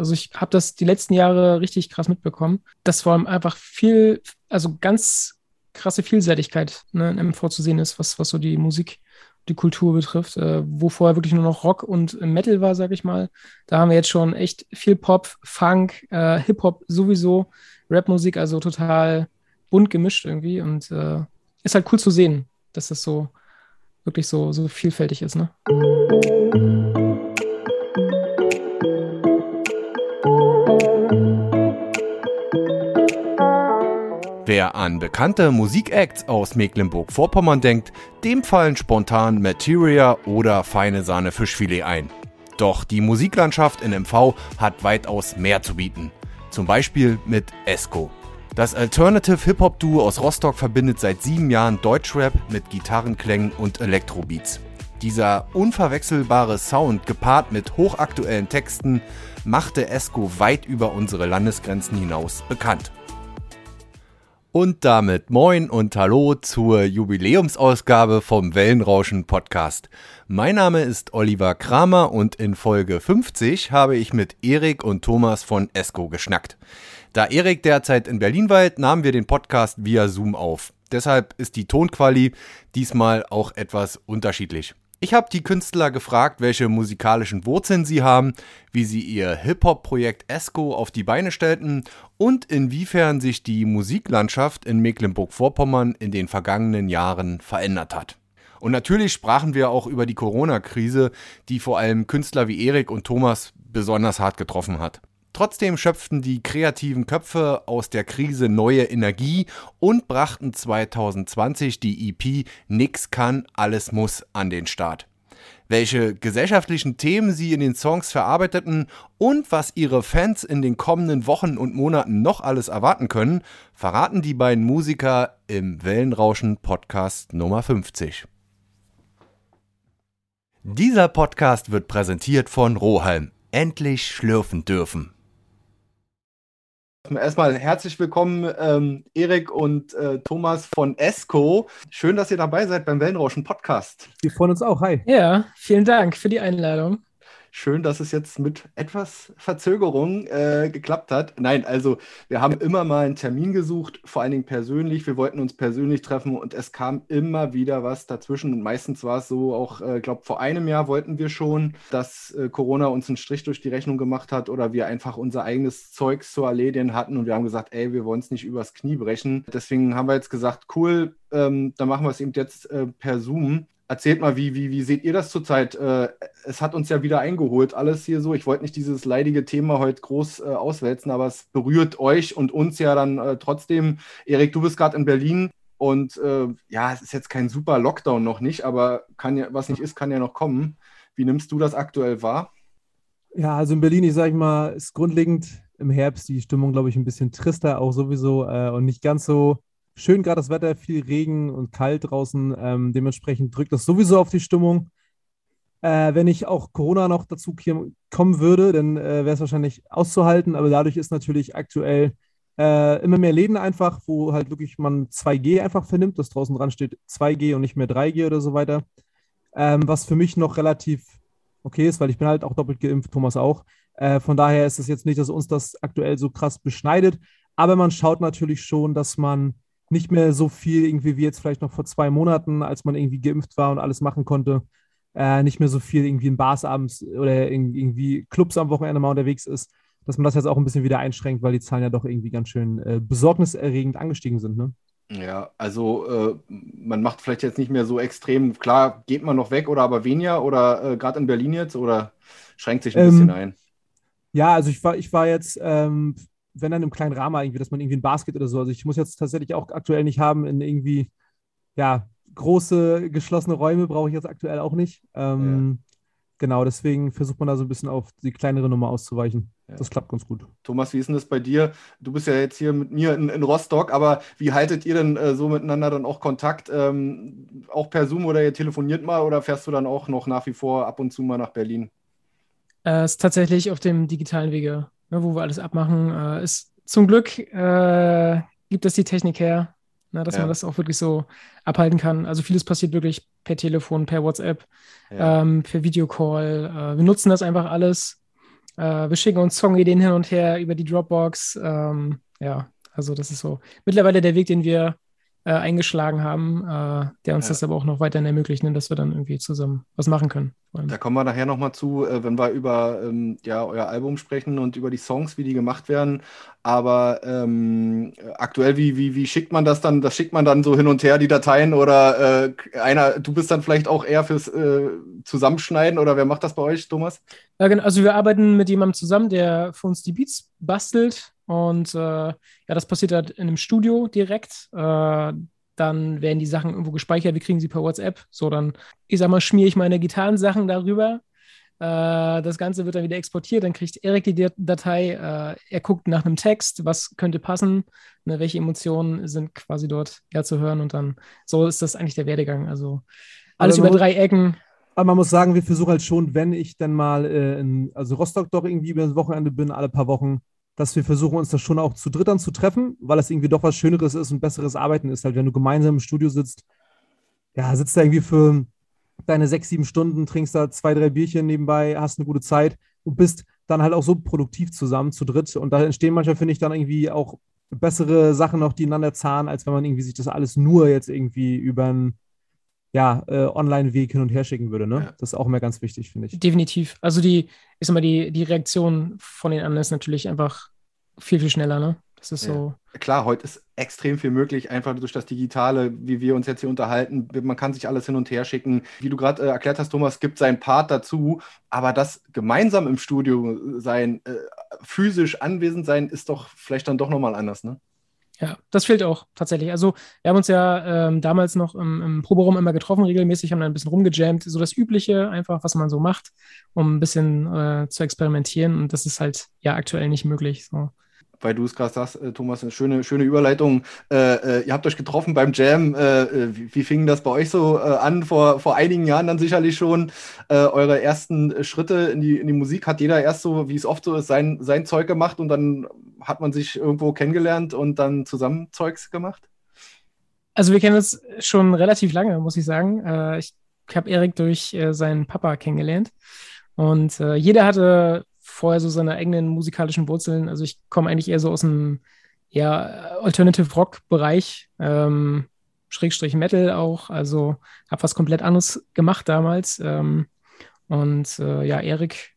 Also ich habe das die letzten Jahre richtig krass mitbekommen, dass vor allem einfach viel, also ganz krasse Vielseitigkeit ne, in MV zu sehen ist, was, was so die Musik, die Kultur betrifft, äh, wo vorher wirklich nur noch Rock und Metal war, sag ich mal. Da haben wir jetzt schon echt viel Pop, Funk, äh, Hip-Hop sowieso, Rapmusik, also total bunt gemischt irgendwie und äh, ist halt cool zu sehen, dass das so wirklich so, so vielfältig ist, ne? Wer an bekannte Musikacts aus Mecklenburg-Vorpommern denkt, dem fallen spontan Materia oder feine Sahne Fischfilet ein. Doch die Musiklandschaft in MV hat weitaus mehr zu bieten. Zum Beispiel mit Esco. Das Alternative Hip-Hop-Duo aus Rostock verbindet seit sieben Jahren Deutschrap mit Gitarrenklängen und Elektrobeats. Dieser unverwechselbare Sound gepaart mit hochaktuellen Texten machte Esco weit über unsere Landesgrenzen hinaus bekannt. Und damit moin und hallo zur Jubiläumsausgabe vom Wellenrauschen Podcast. Mein Name ist Oliver Kramer und in Folge 50 habe ich mit Erik und Thomas von Esco geschnackt. Da Erik derzeit in Berlin weilt, nahmen wir den Podcast via Zoom auf. Deshalb ist die Tonquali diesmal auch etwas unterschiedlich. Ich habe die Künstler gefragt, welche musikalischen Wurzeln sie haben, wie sie ihr Hip-Hop-Projekt ESCO auf die Beine stellten und inwiefern sich die Musiklandschaft in Mecklenburg-Vorpommern in den vergangenen Jahren verändert hat. Und natürlich sprachen wir auch über die Corona-Krise, die vor allem Künstler wie Erik und Thomas besonders hart getroffen hat. Trotzdem schöpften die kreativen Köpfe aus der Krise neue Energie und brachten 2020 die EP Nix kann, alles muss an den Start. Welche gesellschaftlichen Themen sie in den Songs verarbeiteten und was ihre Fans in den kommenden Wochen und Monaten noch alles erwarten können, verraten die beiden Musiker im Wellenrauschen Podcast Nummer 50. Dieser Podcast wird präsentiert von Rohalm. Endlich schlürfen dürfen. Erstmal herzlich willkommen, ähm, Erik und äh, Thomas von ESCO. Schön, dass ihr dabei seid beim Wellenrauschen Podcast. Wir freuen uns auch. Hi. Ja, vielen Dank für die Einladung. Schön, dass es jetzt mit etwas Verzögerung äh, geklappt hat. Nein, also wir haben immer mal einen Termin gesucht, vor allen Dingen persönlich. Wir wollten uns persönlich treffen und es kam immer wieder was dazwischen. Und meistens war es so, auch, ich äh, glaube, vor einem Jahr wollten wir schon, dass äh, Corona uns einen Strich durch die Rechnung gemacht hat oder wir einfach unser eigenes Zeugs zu erledigen hatten. Und wir haben gesagt, ey, wir wollen es nicht übers Knie brechen. Deswegen haben wir jetzt gesagt, cool, ähm, dann machen wir es eben jetzt äh, per Zoom. Erzählt mal, wie, wie, wie seht ihr das zurzeit? Äh, es hat uns ja wieder eingeholt, alles hier so. Ich wollte nicht dieses leidige Thema heute groß äh, auswälzen, aber es berührt euch und uns ja dann äh, trotzdem. Erik, du bist gerade in Berlin und äh, ja, es ist jetzt kein super Lockdown noch nicht, aber kann ja, was nicht ist, kann ja noch kommen. Wie nimmst du das aktuell wahr? Ja, also in Berlin, ich sage mal, ist grundlegend im Herbst die Stimmung, glaube ich, ein bisschen trister, auch sowieso äh, und nicht ganz so schön gerade das Wetter, viel Regen und kalt draußen. Ähm, dementsprechend drückt das sowieso auf die Stimmung. Äh, wenn ich auch Corona noch dazu kommen würde, dann äh, wäre es wahrscheinlich auszuhalten. Aber dadurch ist natürlich aktuell äh, immer mehr Läden einfach, wo halt wirklich man 2G einfach vernimmt, dass draußen dran steht 2G und nicht mehr 3G oder so weiter. Ähm, was für mich noch relativ okay ist, weil ich bin halt auch doppelt geimpft, Thomas auch. Äh, von daher ist es jetzt nicht, dass uns das aktuell so krass beschneidet. Aber man schaut natürlich schon, dass man nicht mehr so viel irgendwie wie jetzt vielleicht noch vor zwei Monaten, als man irgendwie geimpft war und alles machen konnte. Äh, nicht mehr so viel irgendwie in Bars abends oder irgendwie Clubs am Wochenende mal unterwegs ist, dass man das jetzt auch ein bisschen wieder einschränkt, weil die Zahlen ja doch irgendwie ganz schön äh, besorgniserregend angestiegen sind. Ne? Ja, also äh, man macht vielleicht jetzt nicht mehr so extrem, klar, geht man noch weg oder aber weniger oder äh, gerade in Berlin jetzt oder schränkt sich ein ähm, bisschen ein? Ja, also ich war, ich war jetzt ähm, wenn dann im kleinen Rahmen irgendwie, dass man irgendwie ein Basket oder so. Also ich muss jetzt tatsächlich auch aktuell nicht haben in irgendwie, ja, große geschlossene Räume brauche ich jetzt aktuell auch nicht. Ähm, ja. Genau, deswegen versucht man da so ein bisschen auf die kleinere Nummer auszuweichen. Ja. Das klappt ganz gut. Thomas, wie ist denn das bei dir? Du bist ja jetzt hier mit mir in, in Rostock, aber wie haltet ihr denn äh, so miteinander dann auch Kontakt? Ähm, auch per Zoom oder ihr telefoniert mal oder fährst du dann auch noch nach wie vor ab und zu mal nach Berlin? Es äh, ist tatsächlich auf dem digitalen Wege ne, wo wir alles abmachen. Äh, ist zum Glück äh, gibt es die Technik her, ne, dass ja. man das auch wirklich so abhalten kann. Also vieles passiert wirklich per Telefon, per WhatsApp, ja. ähm, per Videocall. Äh, wir nutzen das einfach alles. Äh, wir schicken uns Songideen hin und her über die Dropbox. Ähm, ja, also das ist so mittlerweile der Weg, den wir äh, eingeschlagen haben, äh, der uns ja. das aber auch noch weiterhin ermöglicht, ne, dass wir dann irgendwie zusammen was machen können. Da kommen wir nachher nochmal zu, äh, wenn wir über ähm, ja, euer Album sprechen und über die Songs, wie die gemacht werden. Aber ähm, aktuell, wie, wie, wie schickt man das dann? Das schickt man dann so hin und her, die Dateien? Oder äh, einer, du bist dann vielleicht auch eher fürs äh, Zusammenschneiden oder wer macht das bei euch, Thomas? Ja, genau. Also wir arbeiten mit jemandem zusammen, der für uns die Beats bastelt und äh, ja, das passiert halt in einem Studio direkt. Äh, dann werden die Sachen irgendwo gespeichert, wir kriegen sie per WhatsApp. So, dann, ich sag mal, schmiere ich meine Gitarrensachen darüber. Äh, das Ganze wird dann wieder exportiert, dann kriegt Erik die Datei, äh, er guckt nach einem Text, was könnte passen, ne, welche Emotionen sind quasi dort ja, zu hören und dann, so ist das eigentlich der Werdegang. Also alles über drei Ecken. Aber man muss sagen, wir versuchen halt schon, wenn ich dann mal äh, in, also Rostock doch irgendwie über das Wochenende bin, alle paar Wochen, dass wir versuchen, uns das schon auch zu dritt zu treffen, weil es irgendwie doch was Schöneres ist und besseres Arbeiten ist, halt, wenn du gemeinsam im Studio sitzt. Ja, sitzt da irgendwie für deine sechs, sieben Stunden, trinkst da zwei, drei Bierchen nebenbei, hast eine gute Zeit und bist dann halt auch so produktiv zusammen zu dritt. Und da entstehen manchmal, finde ich, dann irgendwie auch bessere Sachen noch, die einander zahlen, als wenn man irgendwie sich das alles nur jetzt irgendwie über einen ja, äh, Online-Weg hin und her schicken würde. Ne? Ja. Das ist auch immer ganz wichtig, finde ich. Definitiv. Also die, ich sag mal, die, die Reaktion von den anderen ist natürlich einfach viel, viel schneller, ne? Das ist ja. so. Klar, heute ist extrem viel möglich, einfach durch das Digitale, wie wir uns jetzt hier unterhalten. Man kann sich alles hin und her schicken. Wie du gerade äh, erklärt hast, Thomas, gibt seinen Part dazu. Aber das gemeinsam im Studio sein, äh, physisch anwesend sein, ist doch vielleicht dann doch nochmal anders, ne? Ja, das fehlt auch tatsächlich. Also wir haben uns ja ähm, damals noch im, im Proberaum immer getroffen, regelmäßig, haben dann ein bisschen rumgejammt, so das Übliche einfach, was man so macht, um ein bisschen äh, zu experimentieren. Und das ist halt ja aktuell nicht möglich. So weil du es gerade sagst, äh, Thomas, eine schöne, schöne Überleitung. Äh, äh, ihr habt euch getroffen beim Jam. Äh, äh wie, wie, fing das bei euch so äh, an? Vor, vor einigen Jahren dann sicherlich schon. eure ersten Schritte in die, in die Musik hat jeder erst so, wie es oft so ist, sein, sein Zeug gemacht und dann hat man sich irgendwo kennengelernt und dann zusammen Zeugs gemacht? Also wir kennen uns schon relativ lange, muss ich sagen. ich habe Erik durch seinen Papa kennengelernt. Und jeder hatte vorher so seine eigenen musikalischen Wurzeln. Also ich komme eigentlich eher so aus dem ja, Alternative Rock-Bereich, ähm, Schrägstrich Metal auch. Also habe was komplett anderes gemacht damals. Ähm, und äh, ja, Erik,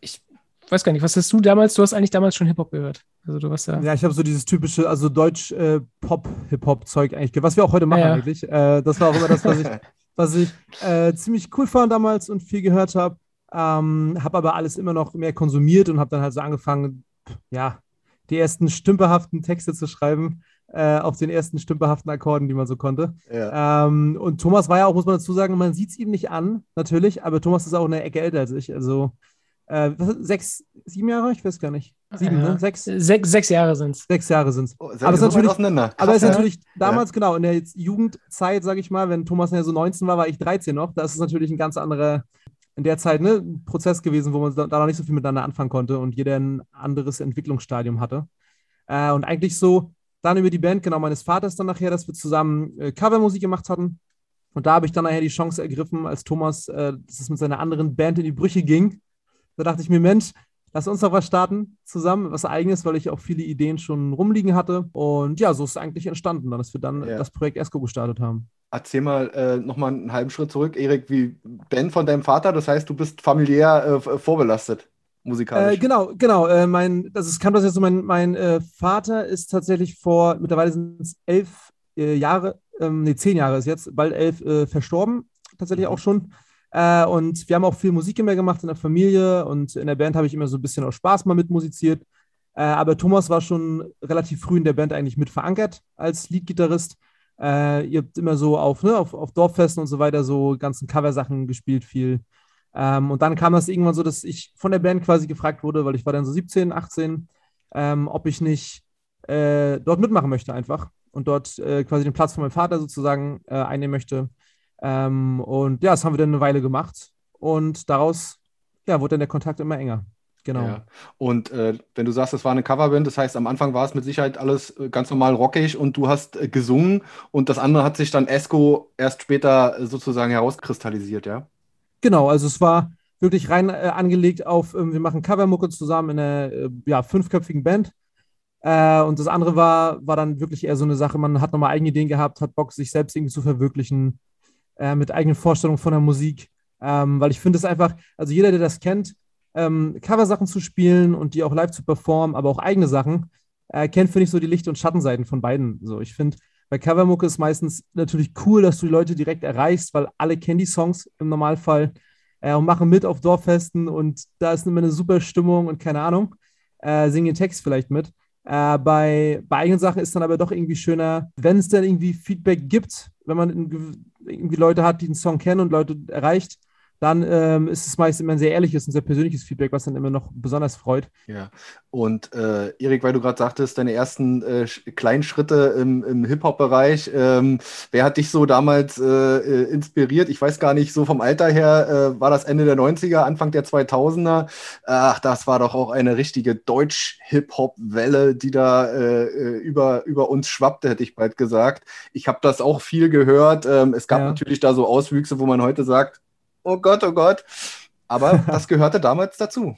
ich weiß gar nicht, was hast du damals? Du hast eigentlich damals schon Hip-Hop gehört. Also du warst ja. Ja, ich habe so dieses typische, also Deutsch-Pop-Hip-Hop-Zeug äh, eigentlich, was wir auch heute machen ja. eigentlich. Äh, das war auch immer das, was ich, was ich äh, ziemlich cool fand damals und viel gehört habe. Ähm, habe aber alles immer noch mehr konsumiert und habe dann halt so angefangen, ja, die ersten stümperhaften Texte zu schreiben, äh, auf den ersten stümperhaften Akkorden, die man so konnte. Ja. Ähm, und Thomas war ja auch, muss man dazu sagen, man sieht es ihm nicht an, natürlich, aber Thomas ist auch eine Ecke älter als ich. Also äh, sechs, sieben Jahre? Ich weiß gar nicht. Sieben, ja. ne? Sechs? Sechs, sechs Jahre sind es. Sechs Jahre sind es. Oh, aber es ist natürlich, Krass, aber ist natürlich damals, ja. genau, in der Jugendzeit, sage ich mal, wenn Thomas ja so 19 war, war ich 13 noch. Da ist es natürlich ein ganz anderer in der Zeit ne, ein Prozess gewesen, wo man da noch nicht so viel miteinander anfangen konnte und jeder ein anderes Entwicklungsstadium hatte. Äh, und eigentlich so dann über die Band, genau, meines Vaters dann nachher, dass wir zusammen äh, Covermusik gemacht hatten. Und da habe ich dann nachher die Chance ergriffen, als Thomas, äh, dass es mit seiner anderen Band in die Brüche ging. Da dachte ich mir, Mensch, lass uns doch was starten zusammen, was eigenes, weil ich auch viele Ideen schon rumliegen hatte. Und ja, so ist es eigentlich entstanden, dass wir dann ja. das Projekt ESCO gestartet haben. Erzähl mal äh, nochmal einen halben Schritt zurück, Erik, wie Ben von deinem Vater, das heißt, du bist familiär äh, vorbelastet, musikalisch. Äh, genau, genau. Äh, mein, das ist, kam das jetzt so, mein, mein äh, Vater ist tatsächlich vor, mittlerweile sind es elf äh, Jahre, ähm, nee, zehn Jahre ist jetzt, bald elf verstorben, tatsächlich mhm. auch schon. Und wir haben auch viel Musik immer gemacht in der Familie und in der Band habe ich immer so ein bisschen aus Spaß mal mitmusiziert. aber Thomas war schon relativ früh in der Band eigentlich mit verankert als Leadgitarrist. Äh, ihr habt immer so auf, ne, auf, auf Dorffesten und so weiter so ganzen Coversachen gespielt, viel. Ähm, und dann kam das irgendwann so, dass ich von der Band quasi gefragt wurde, weil ich war dann so 17, 18, ähm, ob ich nicht äh, dort mitmachen möchte einfach und dort äh, quasi den Platz von meinem Vater sozusagen äh, einnehmen möchte. Ähm, und ja, das haben wir dann eine Weile gemacht und daraus ja, wurde dann der Kontakt immer enger. Genau. Ja. Und äh, wenn du sagst, es war eine Coverband, das heißt, am Anfang war es mit Sicherheit alles äh, ganz normal rockig und du hast äh, gesungen und das andere hat sich dann Esco erst später äh, sozusagen herauskristallisiert, ja? Genau, also es war wirklich rein äh, angelegt auf, äh, wir machen Covermucke zusammen in einer ja, fünfköpfigen Band. Und das andere war, war dann wirklich eher so eine Sache, man hat nochmal eigene Ideen gehabt, hat Bock, sich selbst irgendwie zu verwirklichen, äh, mit eigenen Vorstellungen von der Musik. Ähm, weil ich finde es einfach, also jeder, der das kennt, ähm, Coversachen zu spielen und die auch live zu performen, aber auch eigene Sachen, äh, kennt, finde ich, so die Licht- und Schattenseiten von beiden. So, ich finde, bei Covermucke ist meistens natürlich cool, dass du die Leute direkt erreichst, weil alle kennen die Songs im Normalfall äh, und machen mit auf Dorffesten und da ist immer eine super Stimmung und keine Ahnung, äh, singen den Text vielleicht mit. Äh, bei, bei eigenen Sachen ist dann aber doch irgendwie schöner, wenn es dann irgendwie Feedback gibt, wenn man irgendwie Leute hat, die einen Song kennen und Leute erreicht, dann ähm, ist es meist immer ein sehr ehrliches und sehr persönliches Feedback, was dann immer noch besonders freut. Ja, und äh, Erik, weil du gerade sagtest, deine ersten äh, kleinen Schritte im, im Hip-Hop-Bereich, ähm, wer hat dich so damals äh, äh inspiriert? Ich weiß gar nicht, so vom Alter her, äh, war das Ende der 90er, Anfang der 2000er? Ach, das war doch auch eine richtige Deutsch-Hip-Hop-Welle, die da äh, über, über uns schwappte, hätte ich bald gesagt. Ich habe das auch viel gehört. Ähm, es gab ja. natürlich da so Auswüchse, wo man heute sagt, oh Gott, oh Gott. Aber das gehörte damals dazu.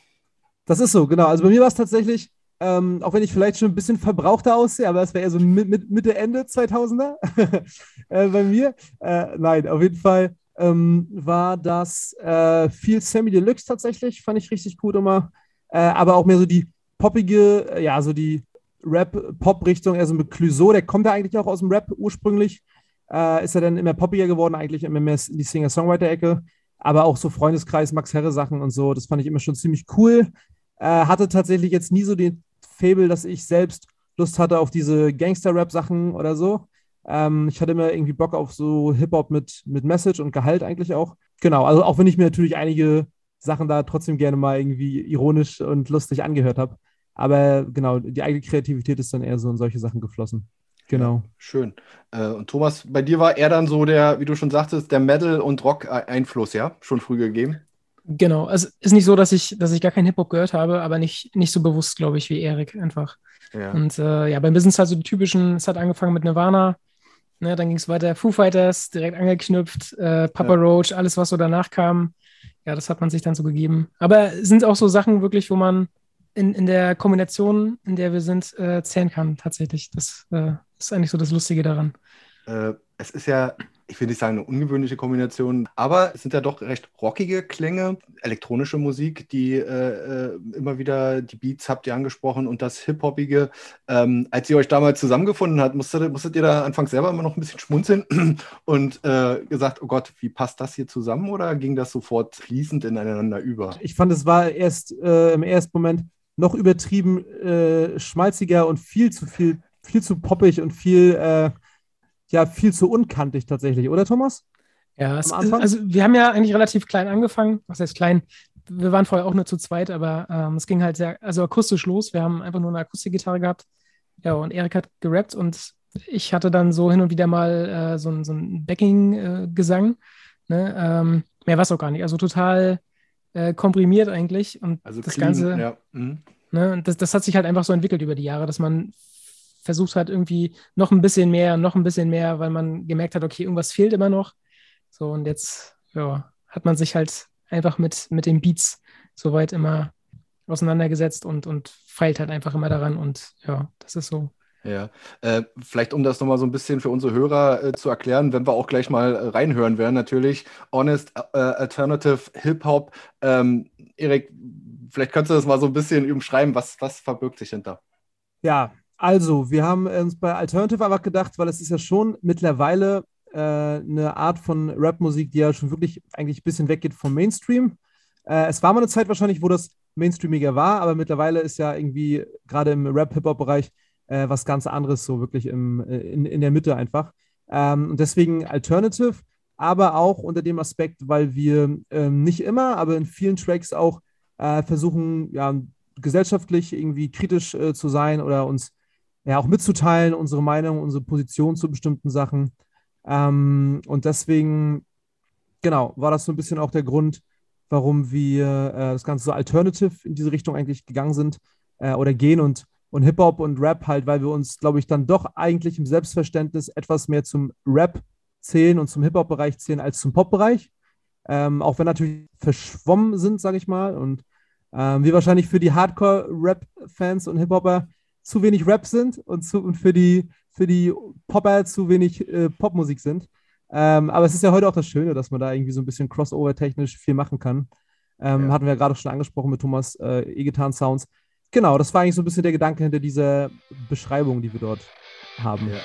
Das ist so, genau. Also bei mir war es tatsächlich, ähm, auch wenn ich vielleicht schon ein bisschen verbrauchter aussehe, aber es wäre eher so mit, mit, Mitte, Ende 2000er äh, bei mir. Äh, nein, auf jeden Fall ähm, war das äh, viel Sammy Deluxe tatsächlich, fand ich richtig gut immer. Äh, aber auch mehr so die poppige, äh, ja, so die Rap-Pop-Richtung, eher so mit Clouseau, der kommt ja eigentlich auch aus dem Rap ursprünglich. Äh, ist er dann immer poppiger geworden, eigentlich immer mehr in die Singer-Songwriter-Ecke aber auch so Freundeskreis, Max Herre Sachen und so, das fand ich immer schon ziemlich cool. Äh, hatte tatsächlich jetzt nie so den Fable, dass ich selbst Lust hatte auf diese Gangster-Rap-Sachen oder so. Ähm, ich hatte immer irgendwie Bock auf so Hip-Hop mit, mit Message und Gehalt eigentlich auch. Genau, also auch wenn ich mir natürlich einige Sachen da trotzdem gerne mal irgendwie ironisch und lustig angehört habe. Aber genau, die eigene Kreativität ist dann eher so in solche Sachen geflossen. Genau. Schön. Äh, und Thomas, bei dir war er dann so der, wie du schon sagtest, der Metal- und Rock-Einfluss, ja? Schon früh gegeben? Genau. Also ist nicht so, dass ich, dass ich gar keinen Hip-Hop gehört habe, aber nicht, nicht so bewusst, glaube ich, wie Erik einfach. Ja. Und äh, ja, beim Business halt so die typischen, es hat angefangen mit Nirvana, ne, dann ging es weiter Foo Fighters, direkt angeknüpft, äh, Papa ja. Roach, alles, was so danach kam. Ja, das hat man sich dann so gegeben. Aber sind auch so Sachen wirklich, wo man in, in der Kombination, in der wir sind, äh, zählen kann, tatsächlich. Das äh, ist eigentlich so das Lustige daran. Äh, es ist ja, ich will nicht sagen eine ungewöhnliche Kombination, aber es sind ja doch recht rockige Klänge, elektronische Musik, die äh, äh immer wieder, die Beats habt ihr angesprochen und das Hip-Hoppige. Ähm, als ihr euch damals zusammengefunden habt, musstet, musstet ihr da anfangs selber immer noch ein bisschen schmunzeln und äh, gesagt, oh Gott, wie passt das hier zusammen oder ging das sofort fließend ineinander über? Ich fand, es war erst äh, im ersten Moment noch übertrieben äh, schmalziger und viel zu viel, viel zu poppig und viel, äh, ja, viel zu unkantig tatsächlich, oder Thomas? Ja, es, also wir haben ja eigentlich relativ klein angefangen. Was heißt klein? Wir waren vorher auch nur zu zweit, aber ähm, es ging halt sehr, also akustisch los. Wir haben einfach nur eine Akustikgitarre gehabt. Ja, und Erik hat gerappt und ich hatte dann so hin und wieder mal äh, so, so einen Backing-Gesang. Äh, ne? ähm, mehr war es auch gar nicht. Also total äh, komprimiert eigentlich. Und also das clean, Ganze, ja. mhm. ne, das, das hat sich halt einfach so entwickelt über die Jahre, dass man versucht hat, irgendwie noch ein bisschen mehr, noch ein bisschen mehr, weil man gemerkt hat, okay, irgendwas fehlt immer noch. So, und jetzt ja, hat man sich halt einfach mit, mit den Beats soweit immer auseinandergesetzt und, und feilt halt einfach immer daran. Und ja, das ist so ja, äh, vielleicht um das nochmal so ein bisschen für unsere Hörer äh, zu erklären, wenn wir auch gleich mal äh, reinhören werden, natürlich Honest äh, Alternative Hip-Hop. Ähm, Erik, vielleicht kannst du das mal so ein bisschen umschreiben, was, was verbirgt sich hinter? Ja, also wir haben uns bei Alternative einfach gedacht, weil es ist ja schon mittlerweile äh, eine Art von Rapmusik, die ja schon wirklich eigentlich ein bisschen weggeht vom Mainstream. Es war mal eine Zeit wahrscheinlich, wo das Mainstreamiger war, aber mittlerweile ist ja irgendwie gerade im Rap-Hip-Hop-Bereich äh, was ganz anderes, so wirklich im, äh, in, in der Mitte einfach. Ähm, und deswegen Alternative, aber auch unter dem Aspekt, weil wir ähm, nicht immer, aber in vielen Tracks auch äh, versuchen, ja, gesellschaftlich irgendwie kritisch äh, zu sein oder uns ja auch mitzuteilen, unsere Meinung, unsere Position zu bestimmten Sachen. Ähm, und deswegen, genau, war das so ein bisschen auch der Grund, warum wir äh, das Ganze so alternative in diese Richtung eigentlich gegangen sind äh, oder gehen und und Hip-Hop und Rap halt, weil wir uns, glaube ich, dann doch eigentlich im Selbstverständnis etwas mehr zum Rap zählen und zum Hip-Hop-Bereich zählen als zum Pop-Bereich. Ähm, auch wenn natürlich verschwommen sind, sage ich mal. Und ähm, wir wahrscheinlich für die Hardcore-Rap-Fans und Hip-Hopper zu wenig Rap sind und, zu, und für, die, für die Popper zu wenig äh, Popmusik sind. Ähm, aber es ist ja heute auch das Schöne, dass man da irgendwie so ein bisschen crossover-technisch viel machen kann. Ähm, ja. Hatten wir ja gerade schon angesprochen mit Thomas äh, E-Gitarren-Sounds. Genau, das war eigentlich so ein bisschen der Gedanke hinter dieser Beschreibung, die wir dort haben. Ja.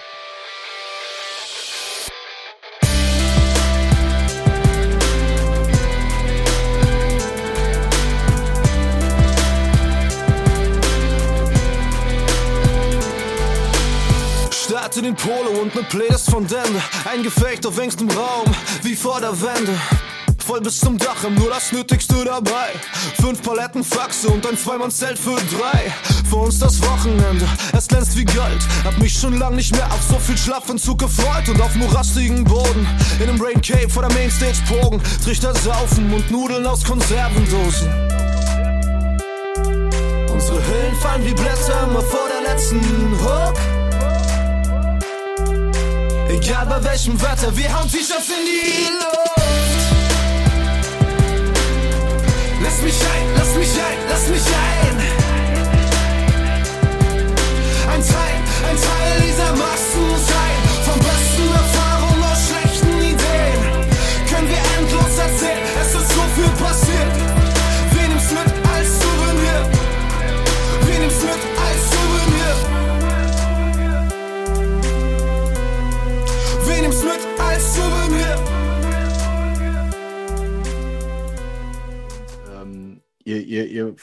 Starte den Polo und ne Playlist von Dende. Ein Gefecht auf engstem Raum, wie vor der Wende. Voll bis zum Dach, nur das Nötigste dabei. Fünf Paletten Faxe und ein Zweimannszelt für drei. Vor uns das Wochenende, es glänzt wie Gold. Hab mich schon lang nicht mehr auf so viel Schlafentzug gefreut. Und auf morastigen Boden, in einem Rain Cave vor der Mainstage Bogen. Trichter saufen und Nudeln aus Konservendosen. Unsere Hüllen fallen wie Blätter immer vor der letzten Hook. Egal bei welchem Wetter, wir hauen T-Shirts in die Luft. Lass mich ein, lass mich ein, lass mich ein.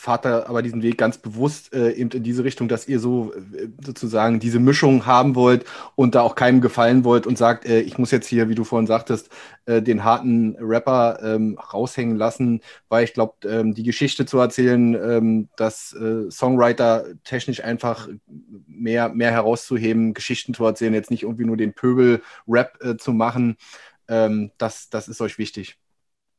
Fahrt da aber diesen Weg ganz bewusst äh, eben in diese Richtung, dass ihr so äh, sozusagen diese Mischung haben wollt und da auch keinem gefallen wollt und sagt, äh, ich muss jetzt hier, wie du vorhin sagtest, äh, den harten Rapper ähm, raushängen lassen, weil ich glaube, ähm, die Geschichte zu erzählen, ähm, dass äh, Songwriter technisch einfach mehr, mehr herauszuheben, Geschichten zu erzählen, jetzt nicht irgendwie nur den Pöbel-Rap äh, zu machen, ähm, das, das ist euch wichtig.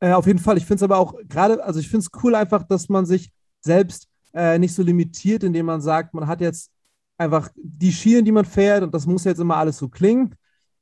Auf jeden Fall. Ich finde es aber auch gerade, also ich finde es cool einfach, dass man sich selbst äh, nicht so limitiert, indem man sagt, man hat jetzt einfach die Schienen, die man fährt und das muss jetzt immer alles so klingen,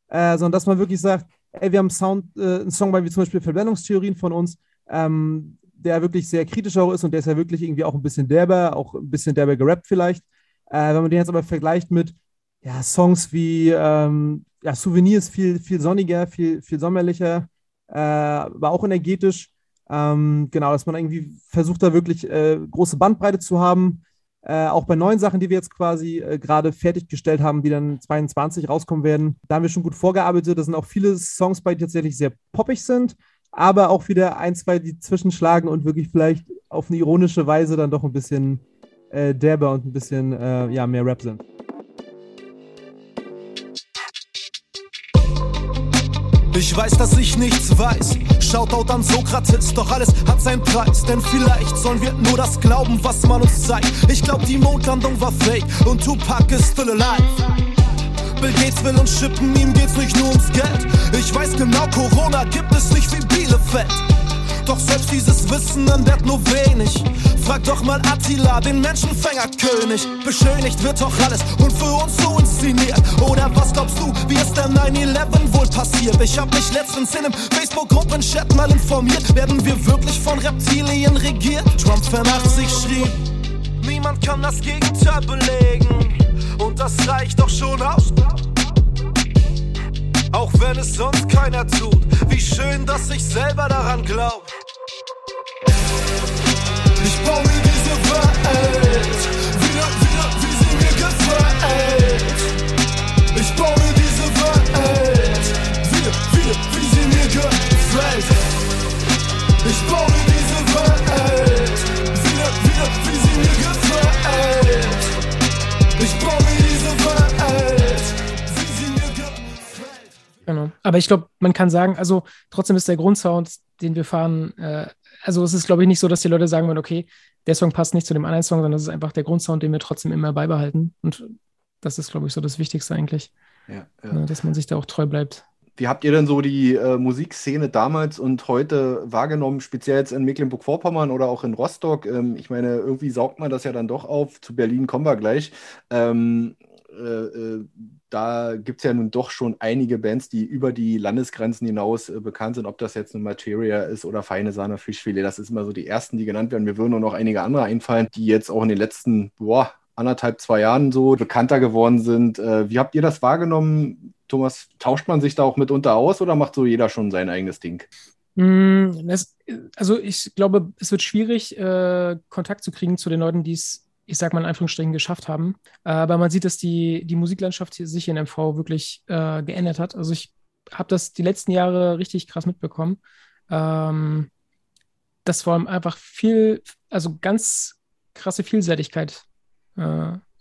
äh, sondern dass man wirklich sagt, ey, wir haben Sound, äh, einen Song bei wie zum Beispiel Verblendungstheorien von uns, ähm, der wirklich sehr kritisch auch ist und der ist ja wirklich irgendwie auch ein bisschen derber, auch ein bisschen derber gerappt vielleicht. Äh, wenn man den jetzt aber vergleicht mit ja, Songs wie ähm, ja, Souvenirs viel, viel sonniger, viel, viel sommerlicher, äh, war auch energetisch. Ähm, genau, dass man irgendwie versucht, da wirklich äh, große Bandbreite zu haben. Äh, auch bei neuen Sachen, die wir jetzt quasi äh, gerade fertiggestellt haben, die dann 22 rauskommen werden, da haben wir schon gut vorgearbeitet. Da sind auch viele Songs bei, die tatsächlich sehr poppig sind, aber auch wieder ein, zwei, die zwischenschlagen und wirklich vielleicht auf eine ironische Weise dann doch ein bisschen äh, derber und ein bisschen äh, ja, mehr Rap sind. Ich weiß, dass ich nichts weiß. Shoutout an Sokrates, doch alles hat seinen Preis. Denn vielleicht sollen wir nur das glauben, was man uns zeigt. Ich glaub, die Mondlandung war fake und Tupac ist still alive. Bill Gates will uns schippen, ihm geht's nicht nur ums Geld. Ich weiß genau, Corona gibt es nicht wie Bielefeld. Doch selbst dieses Wissen ändert nur wenig. Frag doch mal Attila, den Menschenfängerkönig. Beschönigt wird doch alles und für uns so inszeniert. Oder was glaubst du, wie ist der 9-11 wohl passiert? Ich hab mich letztens in einem Facebook-Gruppenchat mal informiert. Werden wir wirklich von Reptilien regiert? Trump 85 schrieb, niemand kann das Gegenteil belegen. Und das reicht doch schon aus. Auch wenn es sonst keiner tut. Wie schön, dass ich selber daran glaub. Ich baue mir diese Welt wieder, wieder, wie sie mir gefällt. Ich baue mir diese Welt, wie sie mir gefällt. Genau. Aber ich glaube, man kann sagen, also trotzdem ist der Grundsound, den wir fahren, äh, also es ist, glaube ich, nicht so, dass die Leute sagen würden, okay, der Song passt nicht zu dem anderen Song, sondern das ist einfach der Grundsound, den wir trotzdem immer beibehalten. Und das ist, glaube ich, so das Wichtigste eigentlich. Ja, ja. Ne, dass man sich da auch treu bleibt. Wie habt ihr denn so die äh, Musikszene damals und heute wahrgenommen, speziell jetzt in Mecklenburg-Vorpommern oder auch in Rostock? Ähm, ich meine, irgendwie saugt man das ja dann doch auf. Zu Berlin kommen wir gleich. Ähm, äh, da gibt es ja nun doch schon einige Bands, die über die Landesgrenzen hinaus äh, bekannt sind, ob das jetzt eine Materia ist oder Feine Sahne Fischfilet. Das ist immer so die ersten, die genannt werden. Mir würden nur noch einige andere einfallen, die jetzt auch in den letzten, boah, anderthalb, zwei Jahren so bekannter geworden sind. Äh, wie habt ihr das wahrgenommen? Thomas, tauscht man sich da auch mitunter aus oder macht so jeder schon sein eigenes Ding? Mm, also ich glaube, es wird schwierig, äh, Kontakt zu kriegen zu den Leuten, die es, ich sag mal in Anführungsstrichen, geschafft haben. Aber man sieht, dass die, die Musiklandschaft hier sich in MV wirklich äh, geändert hat. Also ich habe das die letzten Jahre richtig krass mitbekommen. Ähm, dass vor allem einfach viel, also ganz krasse Vielseitigkeit äh,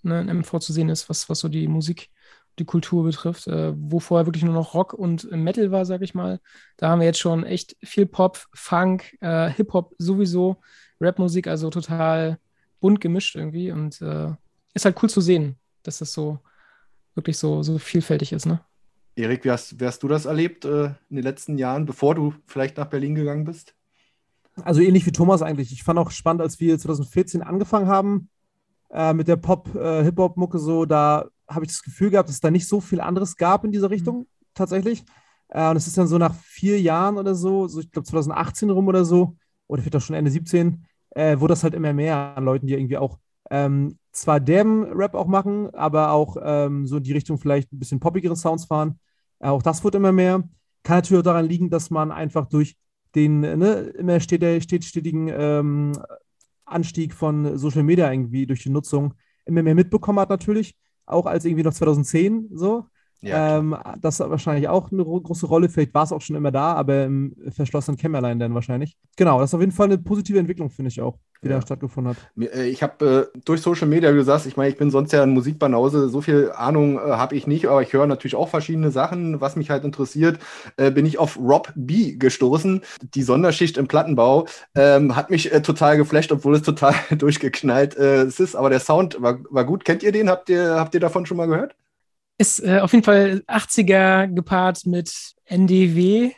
ne, in MV zu sehen ist, was, was so die Musik die Kultur betrifft, äh, wo vorher wirklich nur noch Rock und Metal war, sag ich mal. Da haben wir jetzt schon echt viel Pop, Funk, äh, Hip-Hop sowieso, Rapmusik, also total bunt gemischt irgendwie. Und äh, ist halt cool zu sehen, dass das so wirklich so, so vielfältig ist, ne? Erik, wie hast, wie hast du das erlebt äh, in den letzten Jahren, bevor du vielleicht nach Berlin gegangen bist? Also ähnlich wie Thomas eigentlich. Ich fand auch spannend, als wir 2014 angefangen haben äh, mit der Pop-Hip-Hop-Mucke so, da habe ich das Gefühl gehabt, dass es da nicht so viel anderes gab in dieser mhm. Richtung, mhm. tatsächlich. Äh, und es ist dann so nach vier Jahren oder so, so ich glaube 2018 rum oder so, oder vielleicht auch schon Ende 17, äh, wurde das halt immer mehr an Leuten, die irgendwie auch ähm, zwar derben Rap auch machen, aber auch ähm, so in die Richtung vielleicht ein bisschen poppigere Sounds fahren. Äh, auch das wird immer mehr. Kann natürlich auch daran liegen, dass man einfach durch den ne, immer stetig, stetigen ähm, Anstieg von Social Media irgendwie durch die Nutzung immer mehr mitbekommen hat, natürlich auch als irgendwie noch 2010 so. Ja, ähm, das hat wahrscheinlich auch eine große Rolle. Vielleicht war es auch schon immer da, aber im verschlossenen Kämmerlein dann wahrscheinlich. Genau, das ist auf jeden Fall eine positive Entwicklung, finde ich auch, die ja. da stattgefunden hat. Äh, ich habe äh, durch Social Media, wie du sagst, ich meine, ich bin sonst ja ein Musikbanause, so viel Ahnung äh, habe ich nicht, aber ich höre natürlich auch verschiedene Sachen. Was mich halt interessiert, äh, bin ich auf Rob B gestoßen. Die Sonderschicht im Plattenbau ähm, hat mich äh, total geflasht, obwohl es total durchgeknallt äh, ist. Aber der Sound war, war gut. Kennt ihr den? Habt ihr, habt ihr davon schon mal gehört? Ist äh, auf jeden Fall 80er gepaart mit NDW.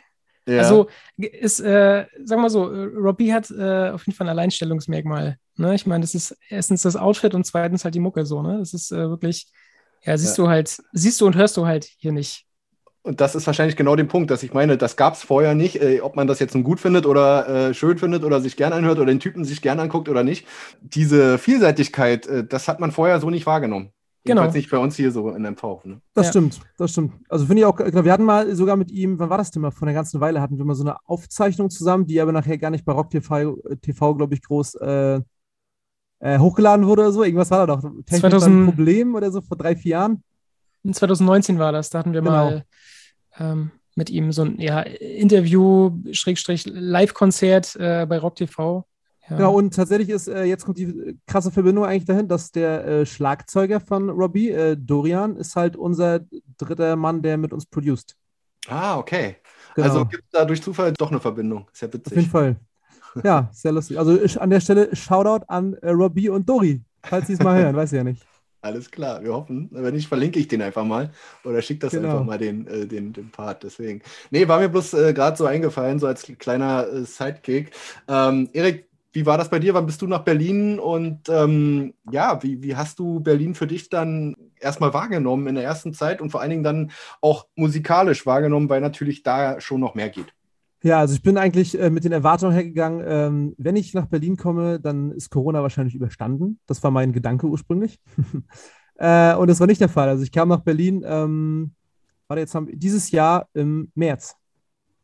Ja. Also ist, äh, sagen wir mal so, Robbie hat äh, auf jeden Fall ein Alleinstellungsmerkmal. Ne? Ich meine, das ist erstens das Outfit und zweitens halt die Mucke so, ne? Das ist äh, wirklich, ja, siehst ja. du halt, siehst du und hörst du halt hier nicht. Und das ist wahrscheinlich genau der Punkt, dass ich meine, das gab es vorher nicht, äh, ob man das jetzt nun gut findet oder äh, schön findet oder sich gern anhört oder den Typen sich gern anguckt oder nicht. Diese Vielseitigkeit, äh, das hat man vorher so nicht wahrgenommen. Genau. Jedenfalls nicht bei uns hier so in MV. Ne? Das ja. stimmt, das stimmt. Also finde ich auch, wir hatten mal sogar mit ihm, wann war das denn mal? Von der ganzen Weile hatten wir mal so eine Aufzeichnung zusammen, die aber nachher gar nicht bei Rock TV, TV glaube ich, groß äh, äh, hochgeladen wurde oder so. Irgendwas war da doch. Technisch 2000, ein Problem oder so vor drei, vier Jahren. 2019 war das, da hatten wir genau. mal ähm, mit ihm so ein ja, Interview, Schrägstrich, Live-Konzert äh, bei Rock TV. Ja. Genau, und tatsächlich ist, äh, jetzt kommt die krasse Verbindung eigentlich dahin, dass der äh, Schlagzeuger von Robbie, äh, Dorian, ist halt unser dritter Mann, der mit uns produziert. Ah, okay. Genau. Also gibt es da durch Zufall doch eine Verbindung. Ist ja witzig. Auf jeden Fall. Ja, sehr lustig. Also an der Stelle Shoutout an äh, Robbie und Dori, falls sie es mal hören, weiß ich ja nicht. Alles klar, wir hoffen. Wenn nicht, verlinke ich den einfach mal oder schicke das genau. einfach mal den, äh, den, den Part. Deswegen. Nee, war mir bloß äh, gerade so eingefallen, so als kleiner äh, Sidekick. Ähm, Erik, wie war das bei dir? Wann bist du nach Berlin? Und ähm, ja, wie, wie hast du Berlin für dich dann erstmal wahrgenommen in der ersten Zeit und vor allen Dingen dann auch musikalisch wahrgenommen, weil natürlich da schon noch mehr geht? Ja, also ich bin eigentlich äh, mit den Erwartungen hergegangen, ähm, wenn ich nach Berlin komme, dann ist Corona wahrscheinlich überstanden. Das war mein Gedanke ursprünglich. äh, und das war nicht der Fall. Also ich kam nach Berlin, ähm, warte, jetzt haben dieses Jahr im März.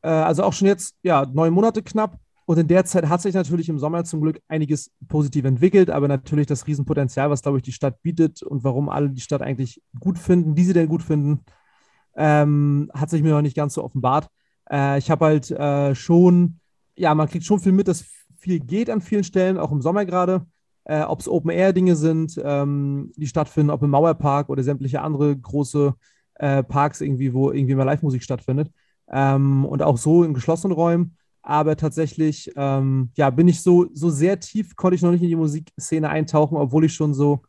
Äh, also auch schon jetzt, ja, neun Monate knapp. Und in der Zeit hat sich natürlich im Sommer zum Glück einiges positiv entwickelt, aber natürlich das Riesenpotenzial, was, glaube ich, die Stadt bietet und warum alle die Stadt eigentlich gut finden, die sie denn gut finden, ähm, hat sich mir noch nicht ganz so offenbart. Äh, ich habe halt äh, schon, ja, man kriegt schon viel mit, dass viel geht an vielen Stellen, auch im Sommer gerade. Äh, ob es Open-Air-Dinge sind, ähm, die stattfinden, ob im Mauerpark oder sämtliche andere große äh, Parks irgendwie, wo irgendwie mal Live-Musik stattfindet. Ähm, und auch so in geschlossenen Räumen aber tatsächlich, ähm, ja, bin ich so, so sehr tief, konnte ich noch nicht in die Musikszene eintauchen, obwohl ich schon so,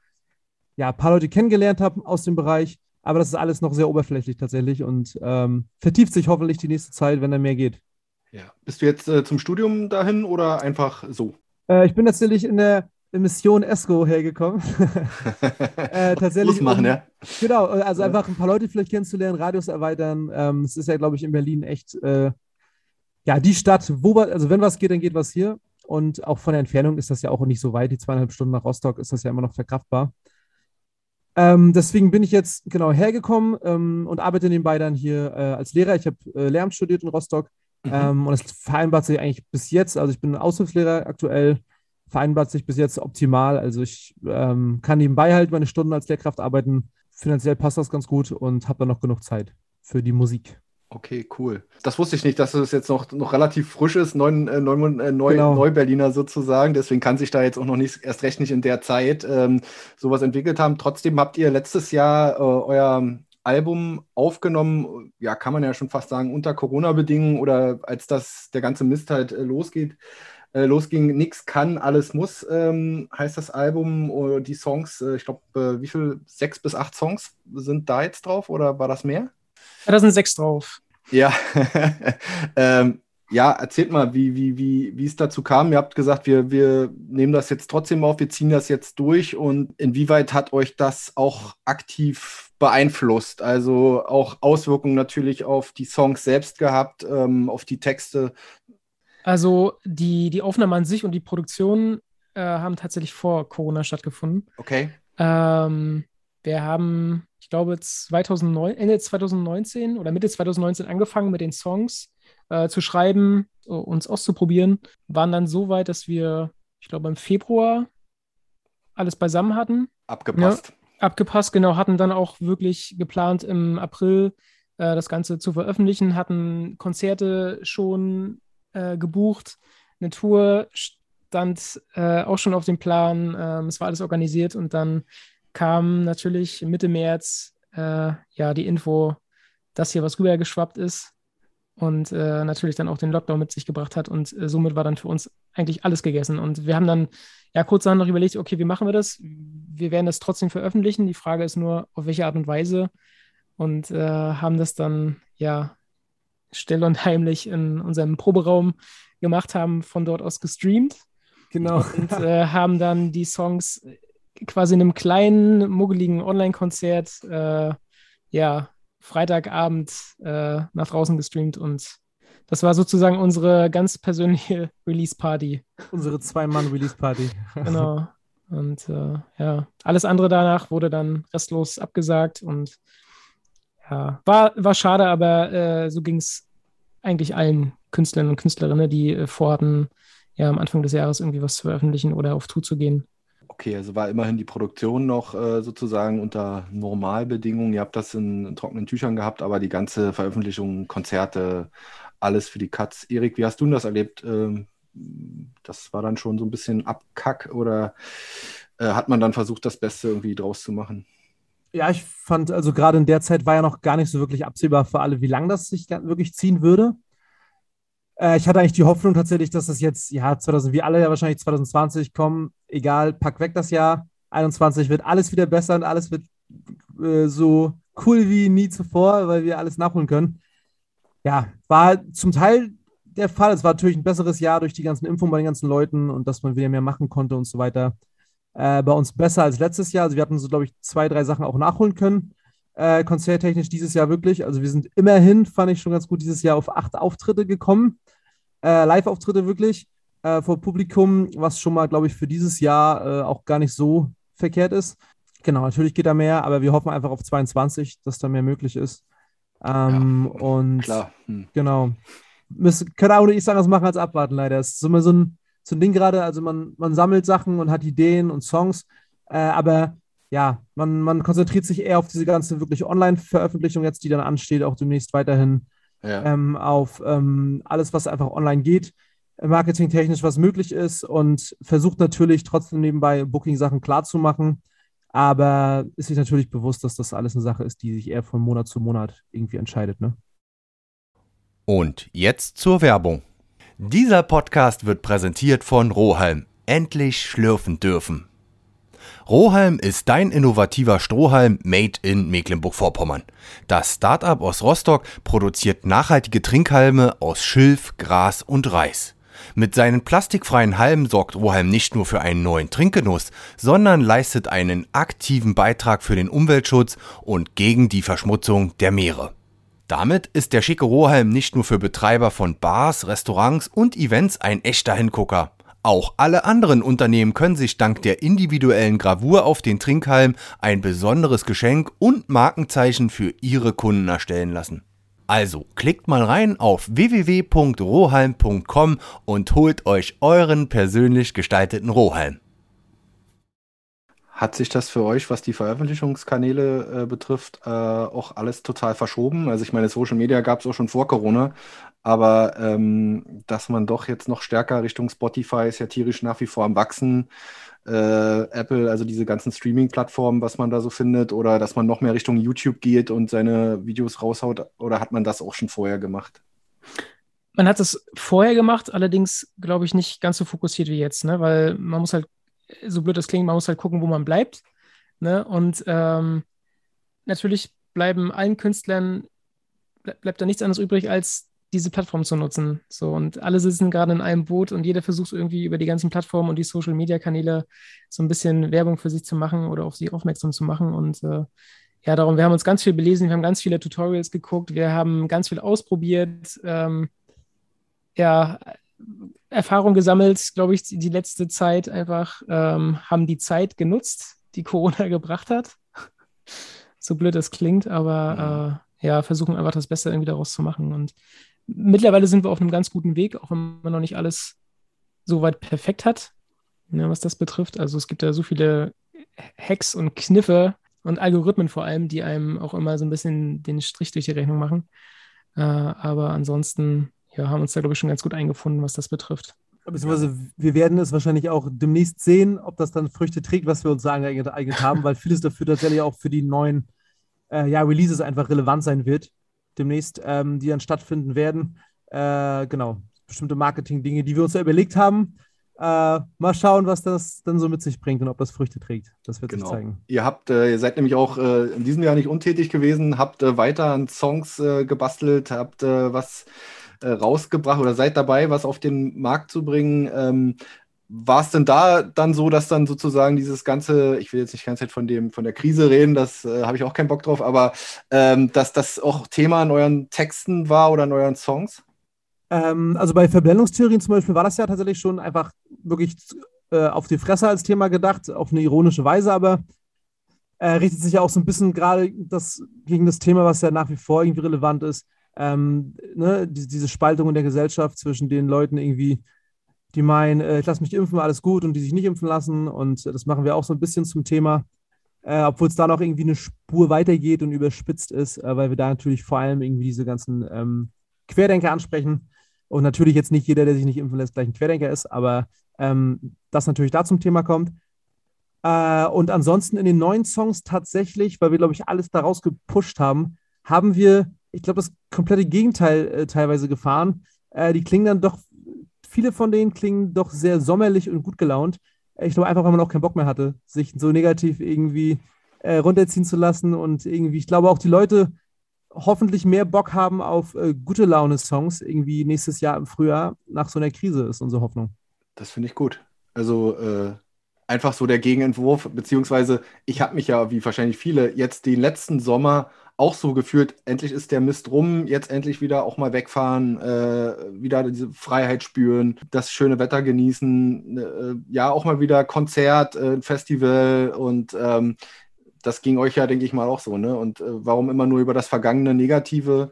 ja, ein paar Leute kennengelernt habe aus dem Bereich. Aber das ist alles noch sehr oberflächlich tatsächlich und ähm, vertieft sich hoffentlich die nächste Zeit, wenn da mehr geht. Ja. Bist du jetzt äh, zum Studium dahin oder einfach so? Äh, ich bin tatsächlich in der Mission Esco hergekommen. äh, tatsächlich. Muss machen, um, ja. Genau, also einfach ein paar Leute vielleicht kennenzulernen, Radios erweitern. Ähm, es ist ja, glaube ich, in Berlin echt äh, ja die Stadt, wo was, also wenn was geht, dann geht was hier. Und auch von der Entfernung ist das ja auch nicht so weit. Die zweieinhalb Stunden nach Rostock ist das ja immer noch verkraftbar. Ähm, deswegen bin ich jetzt genau hergekommen ähm, und arbeite nebenbei dann hier äh, als Lehrer. Ich habe äh, Lehramt studiert in Rostock mhm. ähm, und es vereinbart sich eigentlich bis jetzt, also ich bin Aushilfslehrer aktuell, vereinbart sich bis jetzt optimal. Also ich ähm, kann nebenbei halt meine Stunden als Lehrkraft arbeiten. Finanziell passt das ganz gut und habe dann noch genug Zeit für die Musik. Okay, cool. Das wusste ich nicht, dass es jetzt noch, noch relativ frisch ist, Neun, äh, Neun, äh, Neu, genau. Neuberliner sozusagen. Deswegen kann sich da jetzt auch noch nicht, erst recht nicht in der Zeit ähm, sowas entwickelt haben. Trotzdem habt ihr letztes Jahr äh, euer Album aufgenommen, ja, kann man ja schon fast sagen, unter Corona-Bedingungen oder als das der ganze Mist halt äh, losgeht. Äh, losging, nix kann, alles muss, ähm, heißt das Album. Oder die Songs, äh, ich glaube, wie viel? Sechs bis acht Songs sind da jetzt drauf oder war das mehr? Ja, da sind sechs drauf. Ja, ähm, ja, erzählt mal, wie, wie, wie, wie es dazu kam. Ihr habt gesagt, wir, wir nehmen das jetzt trotzdem auf, wir ziehen das jetzt durch und inwieweit hat euch das auch aktiv beeinflusst? Also auch Auswirkungen natürlich auf die Songs selbst gehabt, ähm, auf die Texte. Also die, die Aufnahme an sich und die Produktion äh, haben tatsächlich vor Corona stattgefunden. Okay. Ähm, wir haben glaube, 2009, Ende 2019 oder Mitte 2019 angefangen mit den Songs äh, zu schreiben, uns auszuprobieren. Waren dann so weit, dass wir, ich glaube, im Februar alles beisammen hatten. Abgepasst. Ja, abgepasst, genau. Hatten dann auch wirklich geplant, im April äh, das Ganze zu veröffentlichen. Hatten Konzerte schon äh, gebucht. Eine Tour stand äh, auch schon auf dem Plan. Ähm, es war alles organisiert und dann kam natürlich Mitte März äh, ja die Info, dass hier was rübergeschwappt ist und äh, natürlich dann auch den Lockdown mit sich gebracht hat. Und äh, somit war dann für uns eigentlich alles gegessen. Und wir haben dann ja kurzerhand noch überlegt, okay, wie machen wir das? Wir werden das trotzdem veröffentlichen. Die Frage ist nur, auf welche Art und Weise. Und äh, haben das dann ja still und heimlich in unserem Proberaum gemacht, haben von dort aus gestreamt. Genau. Und äh, haben dann die Songs quasi in einem kleinen, muggeligen Online-Konzert, äh, ja, Freitagabend äh, nach draußen gestreamt und das war sozusagen unsere ganz persönliche Release-Party. Unsere Zwei-Mann-Release-Party. genau. Und äh, ja, alles andere danach wurde dann restlos abgesagt und ja, war, war schade, aber äh, so ging es eigentlich allen Künstlern und Künstlerinnen, die äh, vorhatten, ja, am Anfang des Jahres irgendwie was zu veröffentlichen oder auf Tour zu gehen. Okay, also war immerhin die Produktion noch äh, sozusagen unter Normalbedingungen. Ihr habt das in, in, trockenen Tüchern gehabt, aber die ganze Veröffentlichung, Konzerte, alles für die Cuts. Erik, wie hast du das erlebt? Ähm, das war dann schon so ein bisschen Abkack oder äh, hat man dann versucht, das Beste irgendwie draus zu machen? Ja, ich fand, also gerade in der Zeit war ja noch gar nicht so wirklich absehbar für alle, wie lange das sich wirklich ziehen würde. Äh, ich hatte eigentlich die Hoffnung tatsächlich, dass das jetzt, ja, 2000, wie alle ja wahrscheinlich 2020 kommen, egal, pack weg das Jahr. 21 wird alles wieder besser und alles wird äh, so cool wie nie zuvor, weil wir alles nachholen können. Ja, war zum Teil der Fall. Es war natürlich ein besseres Jahr durch die ganzen Impfungen bei den ganzen Leuten und dass man wieder mehr machen konnte und so weiter. Äh, bei uns besser als letztes Jahr. Also wir hatten so, glaube ich, zwei, drei Sachen auch nachholen können. Äh, konzerttechnisch dieses Jahr wirklich. Also wir sind immerhin, fand ich schon ganz gut, dieses Jahr auf acht Auftritte gekommen äh, Live-Auftritte wirklich äh, vor Publikum, was schon mal, glaube ich, für dieses Jahr äh, auch gar nicht so verkehrt ist. Genau, natürlich geht da mehr, aber wir hoffen einfach auf 22, dass da mehr möglich ist. Ähm, ja, und klar. Hm. genau. Müssen, können auch nicht anderes machen als abwarten, leider. Es ist immer so ein, so ein Ding gerade, also man, man sammelt Sachen und hat Ideen und Songs, äh, aber ja, man, man konzentriert sich eher auf diese ganze wirklich Online-Veröffentlichung jetzt, die dann ansteht, auch demnächst weiterhin ja. ähm, auf ähm, alles, was einfach online geht, marketingtechnisch was möglich ist und versucht natürlich trotzdem nebenbei Booking-Sachen klarzumachen, aber ist sich natürlich bewusst, dass das alles eine Sache ist, die sich eher von Monat zu Monat irgendwie entscheidet. Ne? Und jetzt zur Werbung. Dieser Podcast wird präsentiert von Rohalm. Endlich schlürfen dürfen. Rohalm ist dein innovativer Strohhalm made in Mecklenburg-Vorpommern. Das Startup aus Rostock produziert nachhaltige Trinkhalme aus Schilf, Gras und Reis. Mit seinen plastikfreien Halmen sorgt Rohalm nicht nur für einen neuen Trinkgenuss, sondern leistet einen aktiven Beitrag für den Umweltschutz und gegen die Verschmutzung der Meere. Damit ist der schicke Rohalm nicht nur für Betreiber von Bars, Restaurants und Events ein echter Hingucker. Auch alle anderen Unternehmen können sich dank der individuellen Gravur auf den Trinkhalm ein besonderes Geschenk und Markenzeichen für ihre Kunden erstellen lassen. Also klickt mal rein auf www.rohalm.com und holt euch euren persönlich gestalteten Rohalm. Hat sich das für euch, was die Veröffentlichungskanäle äh, betrifft, äh, auch alles total verschoben? Also ich meine, Social Media gab es auch schon vor Corona, aber ähm, dass man doch jetzt noch stärker Richtung Spotify ist ja tierisch nach wie vor am Wachsen. Äh, Apple, also diese ganzen Streaming-Plattformen, was man da so findet, oder dass man noch mehr Richtung YouTube geht und seine Videos raushaut, oder hat man das auch schon vorher gemacht? Man hat es vorher gemacht, allerdings glaube ich nicht ganz so fokussiert wie jetzt, ne? weil man muss halt so blöd das klingt, man muss halt gucken, wo man bleibt. Ne? Und ähm, natürlich bleiben allen Künstlern, bleibt da nichts anderes übrig, als diese Plattform zu nutzen. So, und alle sitzen gerade in einem Boot und jeder versucht irgendwie über die ganzen Plattformen und die Social Media Kanäle so ein bisschen Werbung für sich zu machen oder auf sich aufmerksam zu machen. Und äh, ja, darum, wir haben uns ganz viel belesen, wir haben ganz viele Tutorials geguckt, wir haben ganz viel ausprobiert. Ähm, ja, Erfahrung gesammelt, glaube ich, die letzte Zeit einfach, ähm, haben die Zeit genutzt, die Corona gebracht hat. so blöd das klingt, aber mhm. äh, ja, versuchen einfach das Beste irgendwie daraus zu machen. Und mittlerweile sind wir auf einem ganz guten Weg, auch wenn man noch nicht alles so weit perfekt hat, ne, was das betrifft. Also es gibt ja so viele Hacks und Kniffe und Algorithmen vor allem, die einem auch immer so ein bisschen den Strich durch die Rechnung machen. Äh, aber ansonsten ja, haben uns da, glaube ich, schon ganz gut eingefunden, was das betrifft. Beziehungsweise wir werden es wahrscheinlich auch demnächst sehen, ob das dann Früchte trägt, was wir uns da angeeignet haben, weil vieles dafür tatsächlich auch für die neuen äh, ja, Releases einfach relevant sein wird, demnächst, ähm, die dann stattfinden werden. Äh, genau, bestimmte Marketing-Dinge, die wir uns da überlegt haben. Äh, mal schauen, was das dann so mit sich bringt und ob das Früchte trägt. Das wird genau. sich zeigen. Ihr habt, äh, ihr seid nämlich auch äh, in diesem Jahr nicht untätig gewesen, habt äh, weiter an Songs äh, gebastelt, habt äh, was rausgebracht oder seid dabei, was auf den Markt zu bringen. Ähm, war es denn da dann so, dass dann sozusagen dieses ganze, ich will jetzt nicht Zeit von dem, von der Krise reden, das äh, habe ich auch keinen Bock drauf, aber ähm, dass das auch Thema in euren Texten war oder in euren Songs? Ähm, also bei Verblendungstheorien zum Beispiel war das ja tatsächlich schon einfach wirklich äh, auf die Fresse als Thema gedacht, auf eine ironische Weise, aber äh, richtet sich ja auch so ein bisschen gerade das, gegen das Thema, was ja nach wie vor irgendwie relevant ist, ähm, ne, die, diese Spaltung in der Gesellschaft zwischen den Leuten irgendwie, die meinen, äh, ich lasse mich impfen, alles gut, und die sich nicht impfen lassen. Und äh, das machen wir auch so ein bisschen zum Thema, äh, obwohl es da noch irgendwie eine Spur weitergeht und überspitzt ist, äh, weil wir da natürlich vor allem irgendwie diese ganzen ähm, Querdenker ansprechen. Und natürlich jetzt nicht jeder, der sich nicht impfen lässt, gleich ein Querdenker ist, aber ähm, das natürlich da zum Thema kommt. Äh, und ansonsten in den neuen Songs tatsächlich, weil wir, glaube ich, alles daraus gepusht haben, haben wir ich glaube, das komplette Gegenteil äh, teilweise gefahren. Äh, die klingen dann doch, viele von denen klingen doch sehr sommerlich und gut gelaunt. Äh, ich glaube einfach, weil man auch keinen Bock mehr hatte, sich so negativ irgendwie äh, runterziehen zu lassen und irgendwie, ich glaube auch die Leute hoffentlich mehr Bock haben auf äh, gute Laune-Songs irgendwie nächstes Jahr im Frühjahr nach so einer Krise, ist unsere Hoffnung. Das finde ich gut. Also äh, einfach so der Gegenentwurf, beziehungsweise ich habe mich ja, wie wahrscheinlich viele, jetzt den letzten Sommer auch so gefühlt, endlich ist der Mist rum, jetzt endlich wieder auch mal wegfahren, äh, wieder diese Freiheit spüren, das schöne Wetter genießen, äh, ja, auch mal wieder Konzert, äh, Festival und ähm, das ging euch ja, denke ich mal, auch so, ne? Und äh, warum immer nur über das vergangene Negative,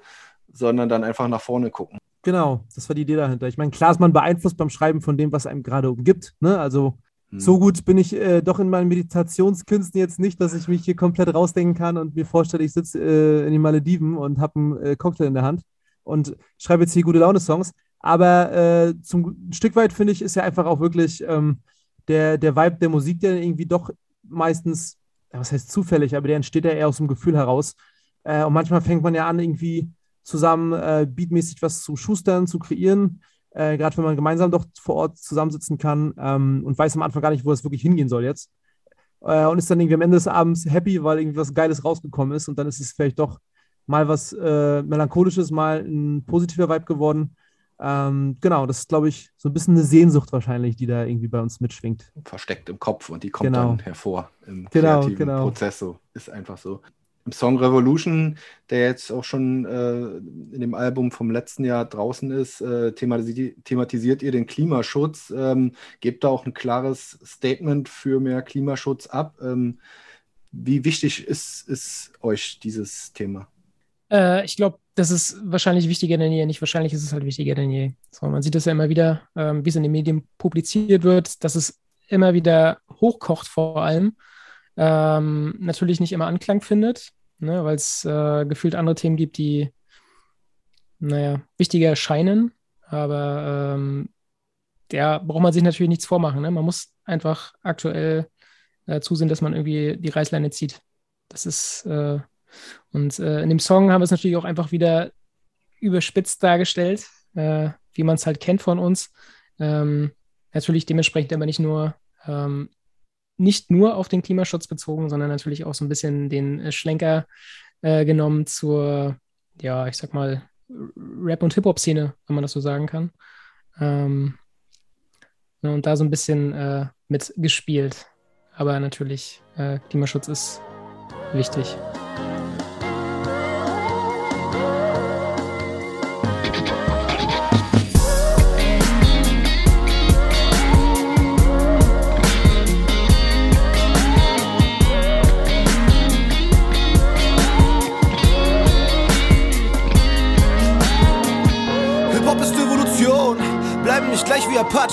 sondern dann einfach nach vorne gucken. Genau, das war die Idee dahinter. Ich meine, klar ist man beeinflusst beim Schreiben von dem, was einem gerade umgibt, ne? Also so hm. gut bin ich äh, doch in meinen Meditationskünsten jetzt nicht, dass ich mich hier komplett rausdenken kann und mir vorstelle, ich sitze äh, in den Malediven und habe einen äh, Cocktail in der Hand und schreibe jetzt hier gute Laune-Songs. Aber äh, zum ein Stück weit finde ich, ist ja einfach auch wirklich ähm, der, der Vibe der Musik, der irgendwie doch meistens, was heißt zufällig, aber der entsteht ja eher aus dem Gefühl heraus. Äh, und manchmal fängt man ja an, irgendwie zusammen äh, beatmäßig was zu schustern, zu kreieren äh, gerade wenn man gemeinsam doch vor Ort zusammensitzen kann ähm, und weiß am Anfang gar nicht, wo es wirklich hingehen soll jetzt. Äh, und ist dann irgendwie am Ende des Abends happy, weil irgendwie was Geiles rausgekommen ist und dann ist es vielleicht doch mal was äh, Melancholisches, mal ein positiver Vibe geworden. Ähm, genau, das ist, glaube ich, so ein bisschen eine Sehnsucht wahrscheinlich, die da irgendwie bei uns mitschwingt. Versteckt im Kopf und die kommt Genau. dann hervor im Genau, kreativen genau. Prozess. So ist einfach so. Song Revolution, der jetzt auch schon äh, in dem Album vom letzten Jahr draußen ist, äh, thematisi thematisiert ihr den Klimaschutz. Ähm, gebt da auch ein klares Statement für mehr Klimaschutz ab. Ähm, wie wichtig ist, ist euch dieses Thema? Äh, ich glaube, das ist wahrscheinlich wichtiger denn je. Nicht wahrscheinlich ist es halt wichtiger denn je. So, man sieht das ja immer wieder, ähm, wie es in den Medien publiziert wird, dass es immer wieder hochkocht vor allem. Ähm, natürlich nicht immer Anklang findet, ne, weil es äh, gefühlt andere Themen gibt, die, naja, wichtiger erscheinen. Aber ähm, der braucht man sich natürlich nichts vormachen. Ne? Man muss einfach aktuell äh, zusehen, dass man irgendwie die Reißleine zieht. Das ist, äh, und äh, in dem Song haben wir es natürlich auch einfach wieder überspitzt dargestellt, äh, wie man es halt kennt von uns. Ähm, natürlich dementsprechend aber nicht nur, ähm, nicht nur auf den Klimaschutz bezogen, sondern natürlich auch so ein bisschen den äh, Schlenker äh, genommen zur, ja, ich sag mal, Rap- und Hip-Hop-Szene, wenn man das so sagen kann. Ähm, ne, und da so ein bisschen äh, mitgespielt. Aber natürlich, äh, Klimaschutz ist wichtig.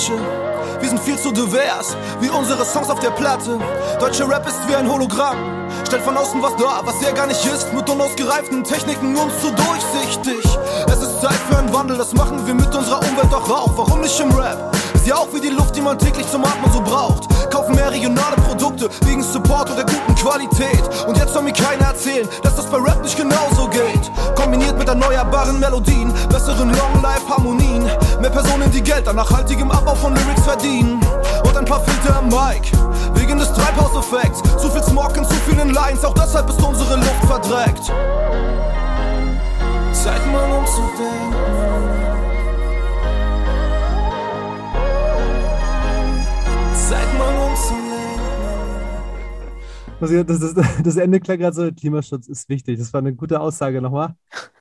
Apache. Wir sind viel zu divers, wie unsere Songs auf der Platte. Deutscher Rap ist wie ein Hologramm, stellt von außen was dar, was er gar nicht ist. Mit unausgereiften Techniken uns zu durchsichtig. Es ist Zeit für einen Wandel, das machen wir mit unserer Umwelt doch auch. Warum nicht im Rap? Ist ja auch wie die Luft, die man täglich zum Atmen so braucht. Kaufen mehr regionale Produkte wegen Support oder guten Qualität. Und jetzt soll mir keiner erzählen, dass das bei Rap nicht genauso geht. Kombiniert mit erneuerbaren Melodien, besseren Long-Life-Harmonien. Mehr Personen, die Geld an nachhaltigem Abbau von Lyrics verdienen. Und ein paar Filter am Mic, wegen des Treibhauseffekts. Zu viel Smog in zu vielen Lines, auch deshalb ist unsere Luft verdreckt. Zeit mal umzudenken. Das, das, das Ende klang gerade so, Klimaschutz ist wichtig. Das war eine gute Aussage nochmal,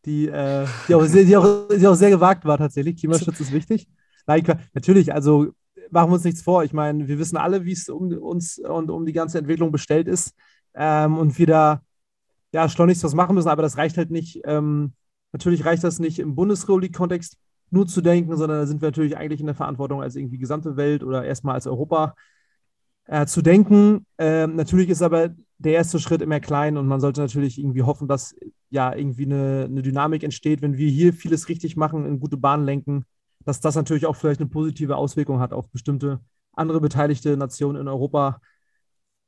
die, äh, die, auch sehr, die, auch, die auch sehr gewagt war tatsächlich. Klimaschutz ist wichtig. Nein, natürlich, also machen wir uns nichts vor. Ich meine, wir wissen alle, wie es um uns und um die ganze Entwicklung bestellt ist ähm, und wir da ja schleunigst was machen müssen, aber das reicht halt nicht. Ähm, natürlich reicht das nicht im Bundesrepublik-Kontext nur zu denken, sondern da sind wir natürlich eigentlich in der Verantwortung als irgendwie gesamte Welt oder erstmal als Europa äh, zu denken. Ähm, natürlich ist aber der erste Schritt immer klein und man sollte natürlich irgendwie hoffen, dass ja irgendwie eine, eine Dynamik entsteht, wenn wir hier vieles richtig machen, in gute Bahnen lenken, dass das natürlich auch vielleicht eine positive Auswirkung hat auf bestimmte andere beteiligte Nationen in Europa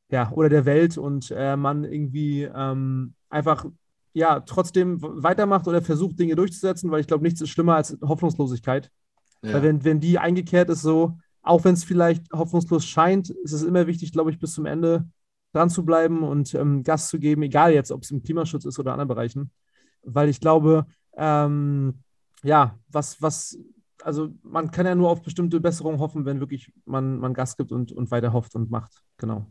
ja, oder der Welt und äh, man irgendwie ähm, einfach ja trotzdem weitermacht oder versucht, Dinge durchzusetzen, weil ich glaube, nichts ist schlimmer als Hoffnungslosigkeit. Ja. Weil wenn, wenn die eingekehrt ist, so, auch wenn es vielleicht hoffnungslos scheint, ist es immer wichtig, glaube ich, bis zum Ende dran zu bleiben und ähm, Gas zu geben, egal jetzt, ob es im Klimaschutz ist oder anderen Bereichen. Weil ich glaube, ähm, ja, was, was, also man kann ja nur auf bestimmte Besserungen hoffen, wenn wirklich man, man Gas gibt und, und weiter hofft und macht. Genau.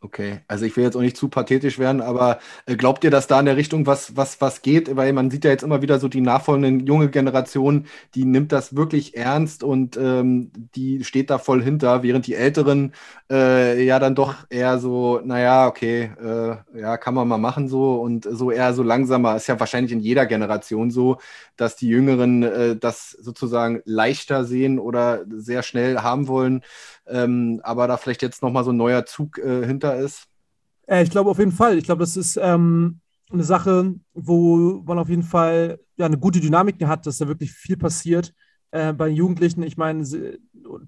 Okay, also ich will jetzt auch nicht zu pathetisch werden, aber äh, glaubt ihr, dass da in der Richtung was, was, was geht? Weil man sieht ja jetzt immer wieder so die nachfolgenden junge Generation, die nimmt das wirklich ernst und ähm, die steht da voll hinter, während die Älteren äh, ja dann doch eher so, naja, okay, äh, ja, kann man mal machen so und so eher so langsamer. Ist ja wahrscheinlich in jeder Generation so, dass die Jüngeren äh, das sozusagen leichter sehen oder sehr schnell haben wollen ähm, aber da vielleicht jetzt nochmal so ein neuer Zug äh, hinter ist? Äh, ich glaube auf jeden Fall. Ich glaube, das ist ähm, eine Sache, wo man auf jeden Fall ja, eine gute Dynamik hat, dass da wirklich viel passiert. Äh, bei Jugendlichen, ich meine,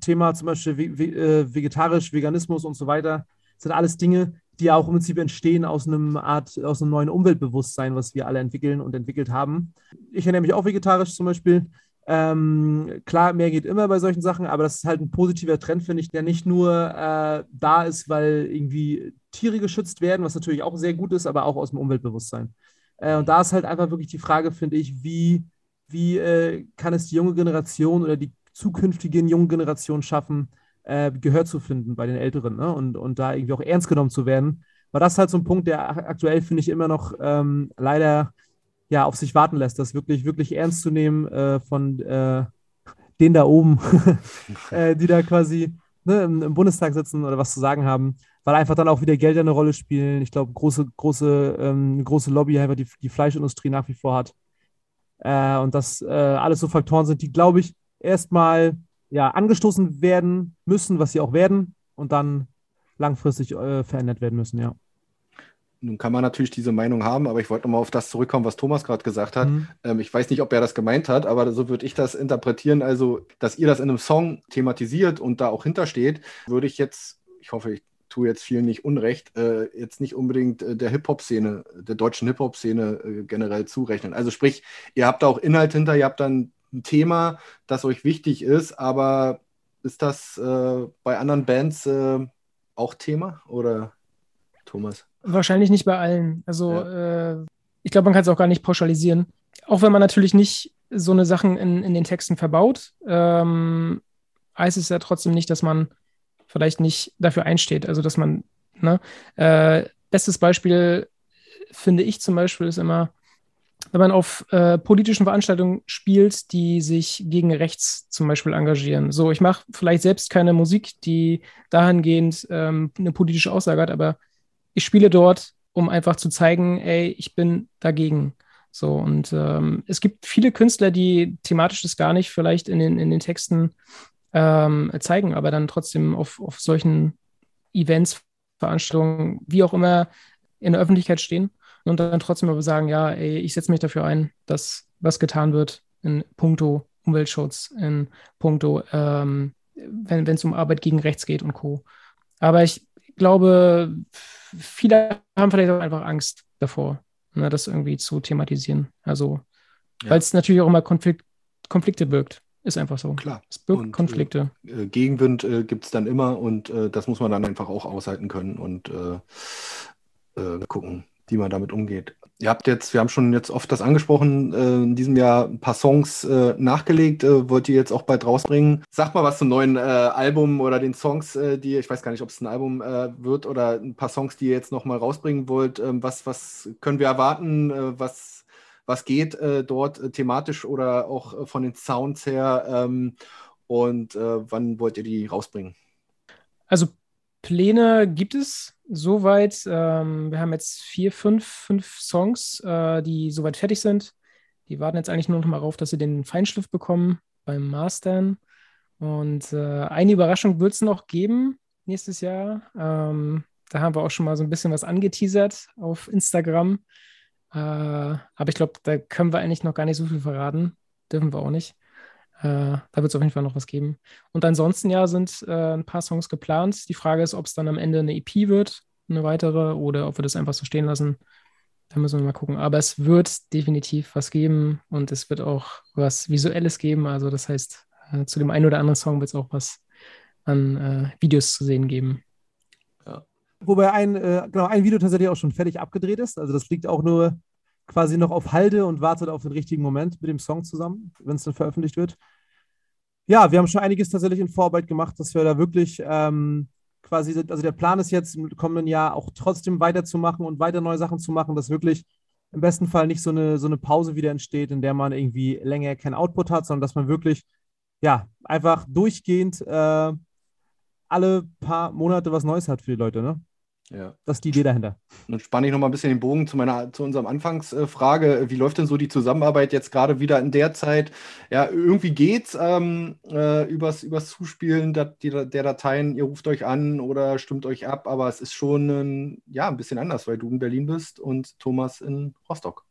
Thema zum Beispiel ve ve vegetarisch, Veganismus und so weiter, sind alles Dinge, die auch im Prinzip entstehen aus einem Art, aus einem neuen Umweltbewusstsein, was wir alle entwickeln und entwickelt haben. Ich ernähre mich auch vegetarisch zum Beispiel. Ähm, klar, mehr geht immer bei solchen Sachen, aber das ist halt ein positiver Trend, finde ich, der nicht nur äh, da ist, weil irgendwie Tiere geschützt werden, was natürlich auch sehr gut ist, aber auch aus dem Umweltbewusstsein. Äh, und da ist halt einfach wirklich die Frage, finde ich, wie, wie äh, kann es die junge Generation oder die zukünftigen jungen Generationen schaffen, äh, Gehör zu finden bei den Älteren ne? und, und da irgendwie auch ernst genommen zu werden. War das halt so ein Punkt, der aktuell, finde ich, immer noch ähm, leider ja, auf sich warten lässt, das wirklich, wirklich ernst zu nehmen äh, von äh, denen da oben, äh, die da quasi ne, im, im, Bundestag sitzen oder was zu sagen haben, weil einfach dann auch wieder Geld eine Rolle spielen. Ich glaube, große, große, ähm, große Lobby die, die Fleischindustrie nach wie vor hat. Äh, und das äh, alles so Faktoren sind, die, glaube ich, erstmal ja, angestoßen werden müssen, was sie auch werden, und dann langfristig äh, verändert werden müssen, ja. Nun kann man natürlich diese Meinung haben, aber ich wollte nochmal auf das zurückkommen, was Thomas gerade gesagt hat. Mhm. Ähm, ich weiß nicht, ob er das gemeint hat, aber so würde ich das interpretieren. Also, dass ihr das in einem Song thematisiert und da auch hintersteht, würde ich jetzt, ich hoffe, ich tue jetzt vielen nicht unrecht, äh, jetzt nicht unbedingt äh, der Hip-Hop-Szene, der deutschen Hip-Hop-Szene äh, generell zurechnen. Also sprich, ihr habt da auch Inhalt hinter, ihr habt dann ein Thema, das euch wichtig ist, aber ist das äh, bei anderen Bands äh, auch Thema oder Thomas? Wahrscheinlich nicht bei allen. Also ja. äh, ich glaube, man kann es auch gar nicht pauschalisieren. Auch wenn man natürlich nicht so eine Sachen in, in den Texten verbaut, ähm, heißt es ja trotzdem nicht, dass man vielleicht nicht dafür einsteht. Also dass man, ne? Äh, bestes Beispiel finde ich zum Beispiel ist immer, wenn man auf äh, politischen Veranstaltungen spielt, die sich gegen rechts zum Beispiel engagieren. So, ich mache vielleicht selbst keine Musik, die dahingehend ähm, eine politische Aussage hat, aber ich spiele dort, um einfach zu zeigen, ey, ich bin dagegen. So, und ähm, es gibt viele Künstler, die thematisch das gar nicht vielleicht in den, in den Texten ähm, zeigen, aber dann trotzdem auf, auf solchen Events, Veranstaltungen, wie auch immer, in der Öffentlichkeit stehen und dann trotzdem aber sagen, ja, ey, ich setze mich dafür ein, dass was getan wird in puncto Umweltschutz, in puncto, ähm, wenn es um Arbeit gegen Rechts geht und Co. Aber ich glaube, viele haben vielleicht auch einfach Angst davor, ne, das irgendwie zu thematisieren. Also, ja. weil es natürlich auch immer Konflikt, Konflikte birgt. Ist einfach so. Klar. Es birgt und, Konflikte. Äh, Gegenwind äh, gibt es dann immer und äh, das muss man dann einfach auch aushalten können und äh, äh, gucken, wie man damit umgeht. Ihr habt jetzt, wir haben schon jetzt oft das angesprochen, äh, in diesem Jahr ein paar Songs äh, nachgelegt. Äh, wollt ihr jetzt auch bald rausbringen? Sag mal was zum neuen äh, Album oder den Songs, äh, die, ich weiß gar nicht, ob es ein Album äh, wird oder ein paar Songs, die ihr jetzt nochmal rausbringen wollt. Ähm, was, was können wir erwarten? was, was geht dort thematisch oder auch von den Sounds her? Ähm, und wann wollt ihr die rausbringen? Also Pläne gibt es soweit. Ähm, wir haben jetzt vier, fünf, fünf Songs, äh, die soweit fertig sind. Die warten jetzt eigentlich nur noch mal darauf, dass sie den Feinschliff bekommen beim Mastern. Und äh, eine Überraschung wird es noch geben nächstes Jahr. Ähm, da haben wir auch schon mal so ein bisschen was angeteasert auf Instagram. Äh, aber ich glaube, da können wir eigentlich noch gar nicht so viel verraten. Dürfen wir auch nicht. Äh, da wird es auf jeden Fall noch was geben. Und ansonsten ja sind äh, ein paar Songs geplant. Die Frage ist, ob es dann am Ende eine EP wird, eine weitere, oder ob wir das einfach so stehen lassen. Da müssen wir mal gucken. Aber es wird definitiv was geben und es wird auch was Visuelles geben. Also das heißt, äh, zu dem einen oder anderen Song wird es auch was an äh, Videos zu sehen geben. Ja. Wobei ein, äh, genau, ein Video tatsächlich auch schon fertig abgedreht ist. Also das liegt auch nur quasi noch auf Halde und wartet auf den richtigen Moment mit dem Song zusammen, wenn es dann veröffentlicht wird. Ja, wir haben schon einiges tatsächlich in Vorarbeit gemacht, dass wir da wirklich ähm, quasi, also der Plan ist jetzt im kommenden Jahr auch trotzdem weiterzumachen und weiter neue Sachen zu machen, dass wirklich im besten Fall nicht so eine, so eine Pause wieder entsteht, in der man irgendwie länger keinen Output hat, sondern dass man wirklich, ja, einfach durchgehend äh, alle paar Monate was Neues hat für die Leute, ne? Ja. Das ist die Idee dahinter. Dann spanne ich nochmal ein bisschen den Bogen zu meiner, zu unserem Anfangsfrage. Wie läuft denn so die Zusammenarbeit jetzt gerade wieder in der Zeit? Ja, irgendwie geht's ähm, äh, übers, übers Zuspielen der, der, Dateien. Ihr ruft euch an oder stimmt euch ab, aber es ist schon ein, ja, ein bisschen anders, weil du in Berlin bist und Thomas in Rostock.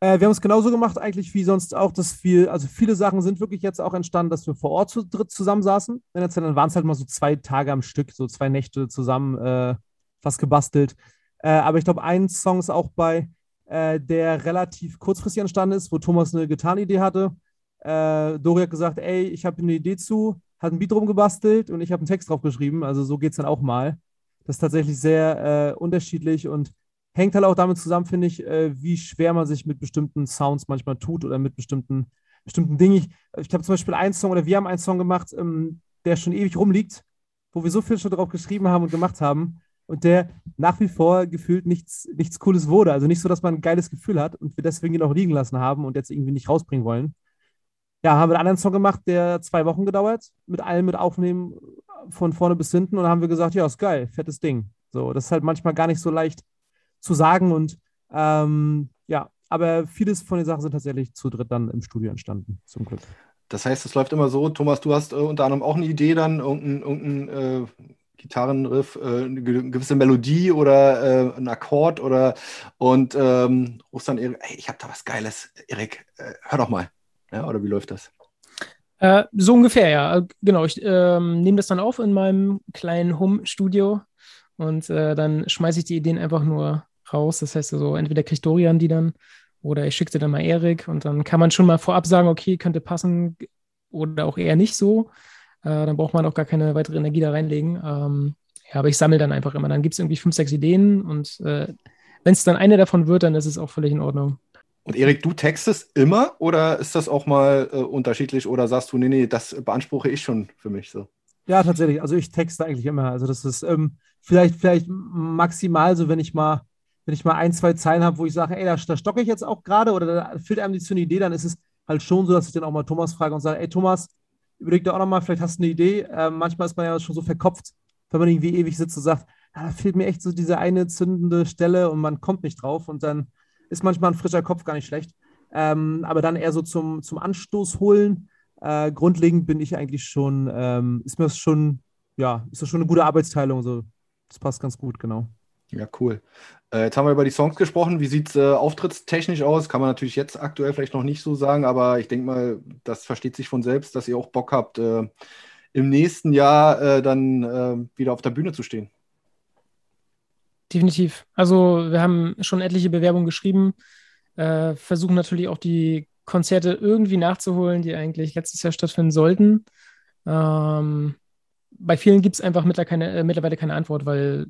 Äh, wir haben es genauso gemacht, eigentlich wie sonst auch, dass wir, also viele Sachen sind wirklich jetzt auch entstanden, dass wir vor Ort zu dritt zusammensaßen. In der Zeit, dann waren es halt mal so zwei Tage am Stück, so zwei Nächte zusammen. Äh, was gebastelt. Äh, aber ich glaube, ein Song ist auch bei, äh, der relativ kurzfristig entstanden ist, wo Thomas eine Gitarrenidee hatte. Äh, Dori hat gesagt, ey, ich habe eine Idee zu, hat ein Beat drum gebastelt und ich habe einen Text drauf geschrieben. Also so geht es dann auch mal. Das ist tatsächlich sehr äh, unterschiedlich und hängt halt auch damit zusammen, finde ich, äh, wie schwer man sich mit bestimmten Sounds manchmal tut oder mit bestimmten, bestimmten Dingen. Ich, ich habe zum Beispiel einen Song oder wir haben einen Song gemacht, ähm, der schon ewig rumliegt, wo wir so viel schon drauf geschrieben haben und gemacht haben und der nach wie vor gefühlt nichts, nichts Cooles wurde. Also nicht so, dass man ein geiles Gefühl hat und wir deswegen ihn auch liegen lassen haben und jetzt irgendwie nicht rausbringen wollen. Ja, haben wir einen anderen Song gemacht, der zwei Wochen gedauert, mit allem mit Aufnehmen von vorne bis hinten und haben wir gesagt, ja, ist geil, fettes Ding. So, das ist halt manchmal gar nicht so leicht zu sagen und ähm, ja, aber vieles von den Sachen sind tatsächlich zu dritt dann im Studio entstanden, zum Glück. Das heißt, es läuft immer so, Thomas, du hast äh, unter anderem auch eine Idee dann, irgendein, irgendein äh, Gitarrenriff, äh, eine gewisse Melodie oder äh, ein Akkord oder und ähm, rufst dann Erik, ich habe da was Geiles, Erik, äh, hör doch mal. Ja, oder wie läuft das? Äh, so ungefähr, ja. Genau, ich ähm, nehme das dann auf in meinem kleinen Home-Studio und äh, dann schmeiße ich die Ideen einfach nur raus. Das heißt also, entweder kriegt Dorian die dann oder ich schicke sie dann mal Erik und dann kann man schon mal vorab sagen, okay, könnte passen oder auch eher nicht so. Äh, dann braucht man auch gar keine weitere Energie da reinlegen. Ähm, ja, aber ich sammle dann einfach immer. Dann gibt es irgendwie fünf, sechs Ideen und äh, wenn es dann eine davon wird, dann ist es auch völlig in Ordnung. Und Erik, du textest immer oder ist das auch mal äh, unterschiedlich oder sagst du, nee, nee, das beanspruche ich schon für mich so? Ja, tatsächlich. Also ich texte eigentlich immer. Also das ist ähm, vielleicht, vielleicht maximal so, wenn ich mal, wenn ich mal ein, zwei Zeilen habe, wo ich sage, ey, da, da stocke ich jetzt auch gerade oder da fehlt einem nicht so eine Idee, dann ist es halt schon so, dass ich dann auch mal Thomas frage und sage, ey Thomas, überleg dir auch nochmal, vielleicht hast du eine Idee. Ähm, manchmal ist man ja schon so verkopft, wenn man irgendwie ewig sitzt und sagt, ja, da fehlt mir echt so diese eine zündende Stelle und man kommt nicht drauf und dann ist manchmal ein frischer Kopf gar nicht schlecht. Ähm, aber dann eher so zum, zum Anstoß holen. Äh, grundlegend bin ich eigentlich schon, ähm, ist mir das schon, ja, ist das schon eine gute Arbeitsteilung. So. Das passt ganz gut, genau. Ja, cool. Äh, jetzt haben wir über die Songs gesprochen. Wie sieht es äh, auftrittstechnisch aus? Kann man natürlich jetzt aktuell vielleicht noch nicht so sagen, aber ich denke mal, das versteht sich von selbst, dass ihr auch Bock habt, äh, im nächsten Jahr äh, dann äh, wieder auf der Bühne zu stehen. Definitiv. Also wir haben schon etliche Bewerbungen geschrieben, äh, versuchen natürlich auch die Konzerte irgendwie nachzuholen, die eigentlich letztes Jahr stattfinden sollten. Ähm, bei vielen gibt es einfach mittlerweile keine, äh, mittlerweile keine Antwort, weil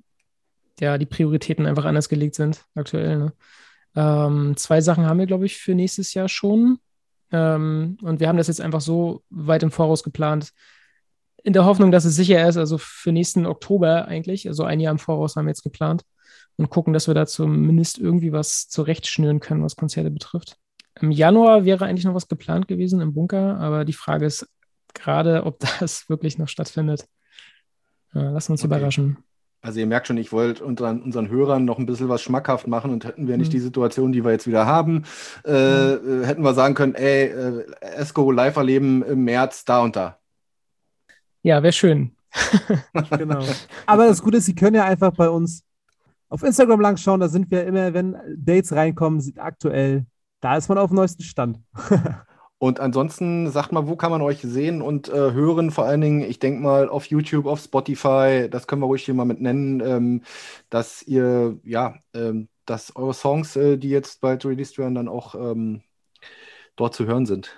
ja die Prioritäten einfach anders gelegt sind aktuell. Ne? Ähm, zwei Sachen haben wir, glaube ich, für nächstes Jahr schon. Ähm, und wir haben das jetzt einfach so weit im Voraus geplant, in der Hoffnung, dass es sicher ist, also für nächsten Oktober eigentlich, also ein Jahr im Voraus haben wir jetzt geplant und gucken, dass wir da zumindest irgendwie was zurechtschnüren können, was Konzerte betrifft. Im Januar wäre eigentlich noch was geplant gewesen im Bunker, aber die Frage ist gerade, ob das wirklich noch stattfindet. Ja, lassen uns okay. überraschen. Also ihr merkt schon, ich wollte unseren, unseren Hörern noch ein bisschen was schmackhaft machen und hätten wir nicht mhm. die Situation, die wir jetzt wieder haben, äh, mhm. hätten wir sagen können, ey, äh, Esco live erleben im März da und da. Ja, wäre schön. genau. Aber das Gute ist, Sie können ja einfach bei uns auf Instagram lang schauen. Da sind wir immer, wenn Dates reinkommen, sieht aktuell, da ist man auf dem neuesten Stand. Und ansonsten sagt mal, wo kann man euch sehen und äh, hören? Vor allen Dingen, ich denke mal auf YouTube, auf Spotify, das können wir ruhig hier mal mit nennen, ähm, dass ihr, ja, ähm, dass eure Songs, äh, die jetzt bald released werden, dann auch ähm, dort zu hören sind.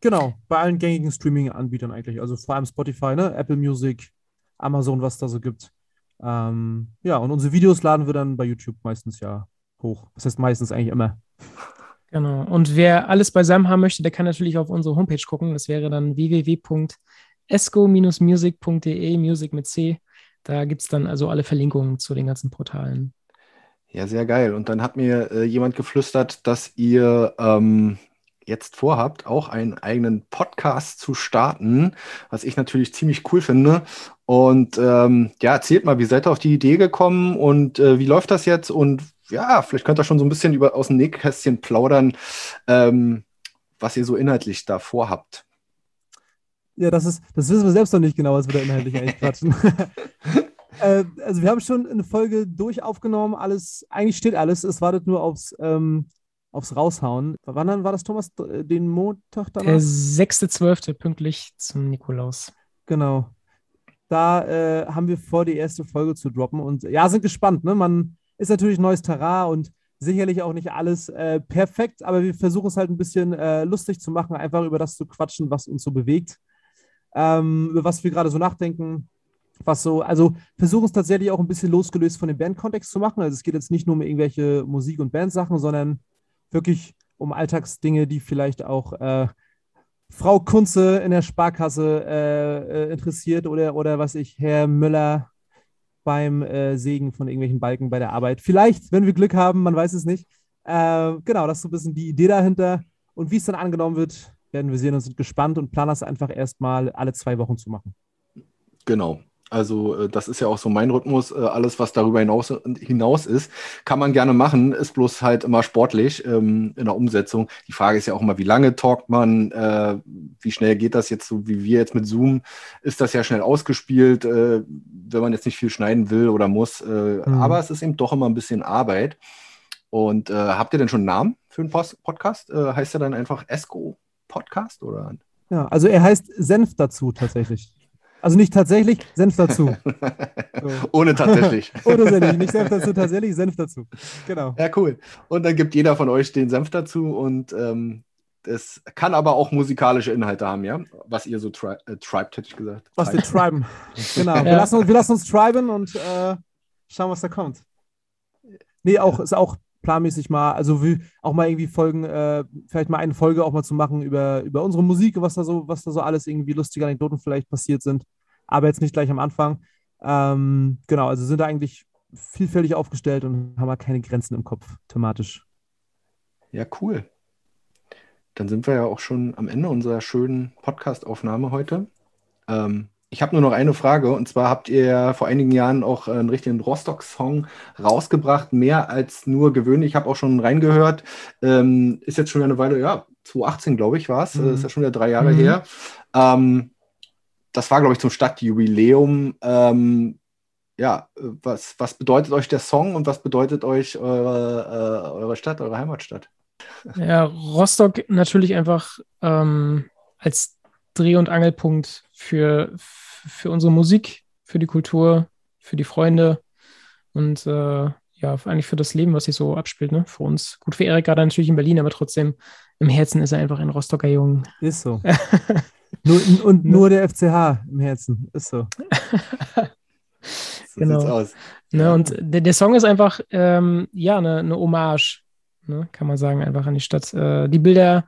Genau, bei allen gängigen Streaming-Anbietern eigentlich. Also vor allem Spotify, ne? Apple Music, Amazon, was da so gibt. Ähm, ja, und unsere Videos laden wir dann bei YouTube meistens ja hoch. Das heißt meistens eigentlich immer. Genau. Und wer alles beisammen haben möchte, der kann natürlich auf unsere Homepage gucken. Das wäre dann www.esco-music.de, Music mit C. Da gibt es dann also alle Verlinkungen zu den ganzen Portalen. Ja, sehr geil. Und dann hat mir äh, jemand geflüstert, dass ihr ähm, jetzt vorhabt, auch einen eigenen Podcast zu starten, was ich natürlich ziemlich cool finde. Und ähm, ja, erzählt mal, wie seid ihr auf die Idee gekommen und äh, wie läuft das jetzt? Und ja, vielleicht könnt ihr schon so ein bisschen über, aus dem Nähkästchen plaudern, ähm, was ihr so inhaltlich da vorhabt. Ja, das ist, das wissen wir selbst noch nicht genau, was wir da inhaltlich eigentlich quatschen. äh, also wir haben schon eine Folge durch aufgenommen, alles, eigentlich steht alles, es wartet nur aufs ähm, aufs Raushauen. Wann dann war das, Thomas? Den Montag danach? Der 6.12. pünktlich zum Nikolaus. Genau. Da äh, haben wir vor, die erste Folge zu droppen und ja, sind gespannt. Ne? Man ist natürlich neues Terrain und sicherlich auch nicht alles äh, perfekt, aber wir versuchen es halt ein bisschen äh, lustig zu machen, einfach über das zu quatschen, was uns so bewegt, ähm, über was wir gerade so nachdenken. was so, also versuchen es tatsächlich auch ein bisschen losgelöst von dem Bandkontext zu machen. Also es geht jetzt nicht nur um irgendwelche Musik- und Bandsachen, sondern wirklich um Alltagsdinge, die vielleicht auch äh, Frau Kunze in der Sparkasse äh, äh, interessiert oder, oder was ich, Herr Müller beim äh, Sägen von irgendwelchen Balken bei der Arbeit. Vielleicht, wenn wir Glück haben, man weiß es nicht. Äh, genau, das ist so ein bisschen die Idee dahinter. Und wie es dann angenommen wird, werden wir sehen und sind gespannt und planen das einfach erstmal alle zwei Wochen zu machen. Genau. Also äh, das ist ja auch so mein Rhythmus. Äh, alles, was darüber hinaus, hinaus ist, kann man gerne machen, ist bloß halt immer sportlich ähm, in der Umsetzung. Die Frage ist ja auch immer, wie lange talkt man, äh, wie schnell geht das jetzt so wie wir jetzt mit Zoom? Ist das ja schnell ausgespielt, äh, wenn man jetzt nicht viel schneiden will oder muss. Äh, mhm. Aber es ist eben doch immer ein bisschen Arbeit. Und äh, habt ihr denn schon einen Namen für einen Post Podcast? heißt er dann einfach Esco Podcast oder? Ja, also er heißt Senf dazu tatsächlich. Also nicht tatsächlich, Senf dazu. So. Ohne tatsächlich. Ohne Senf, nicht Senf dazu, tatsächlich Senf dazu. Genau. Ja, cool. Und dann gibt jeder von euch den Senf dazu und ähm, es kann aber auch musikalische Inhalte haben, ja? Was ihr so tri äh, tribed, hätte ich gesagt. Was wir triben. genau. Ja. Wir, lassen uns, wir lassen uns triben und äh, schauen, was da kommt. Nee, auch, ist auch planmäßig mal, also auch mal irgendwie Folgen, äh, vielleicht mal eine Folge auch mal zu machen über, über unsere Musik, was da so, was da so alles irgendwie lustige Anekdoten vielleicht passiert sind. Aber jetzt nicht gleich am Anfang. Ähm, genau, also sind da eigentlich vielfältig aufgestellt und haben halt keine Grenzen im Kopf thematisch. Ja, cool. Dann sind wir ja auch schon am Ende unserer schönen Podcast-Aufnahme heute. Ähm, ich habe nur noch eine Frage und zwar habt ihr vor einigen Jahren auch einen richtigen Rostock-Song rausgebracht, mehr als nur gewöhnlich. Ich habe auch schon reingehört. Ähm, ist jetzt schon wieder eine Weile, ja, 2018 glaube ich war es, mhm. ist ja schon wieder drei Jahre mhm. her. Ähm, das war glaube ich zum Stadtjubiläum. Ähm, ja, was, was bedeutet euch der Song und was bedeutet euch eure, äh, eure Stadt, eure Heimatstadt? Ja, Rostock natürlich einfach ähm, als Dreh- und Angelpunkt für, für unsere Musik, für die Kultur, für die Freunde und äh, ja, eigentlich für das Leben, was sich so abspielt, ne? Für uns. Gut, für Erik gerade natürlich in Berlin, aber trotzdem im Herzen ist er einfach ein Rostocker Jungen. Ist so. nur, und nur der FCH im Herzen. Ist so. so genau. aus. Ne, und der, der, Song ist einfach, ähm, ja, eine, eine Hommage, ne, kann man sagen, einfach an die Stadt. Äh, die Bilder,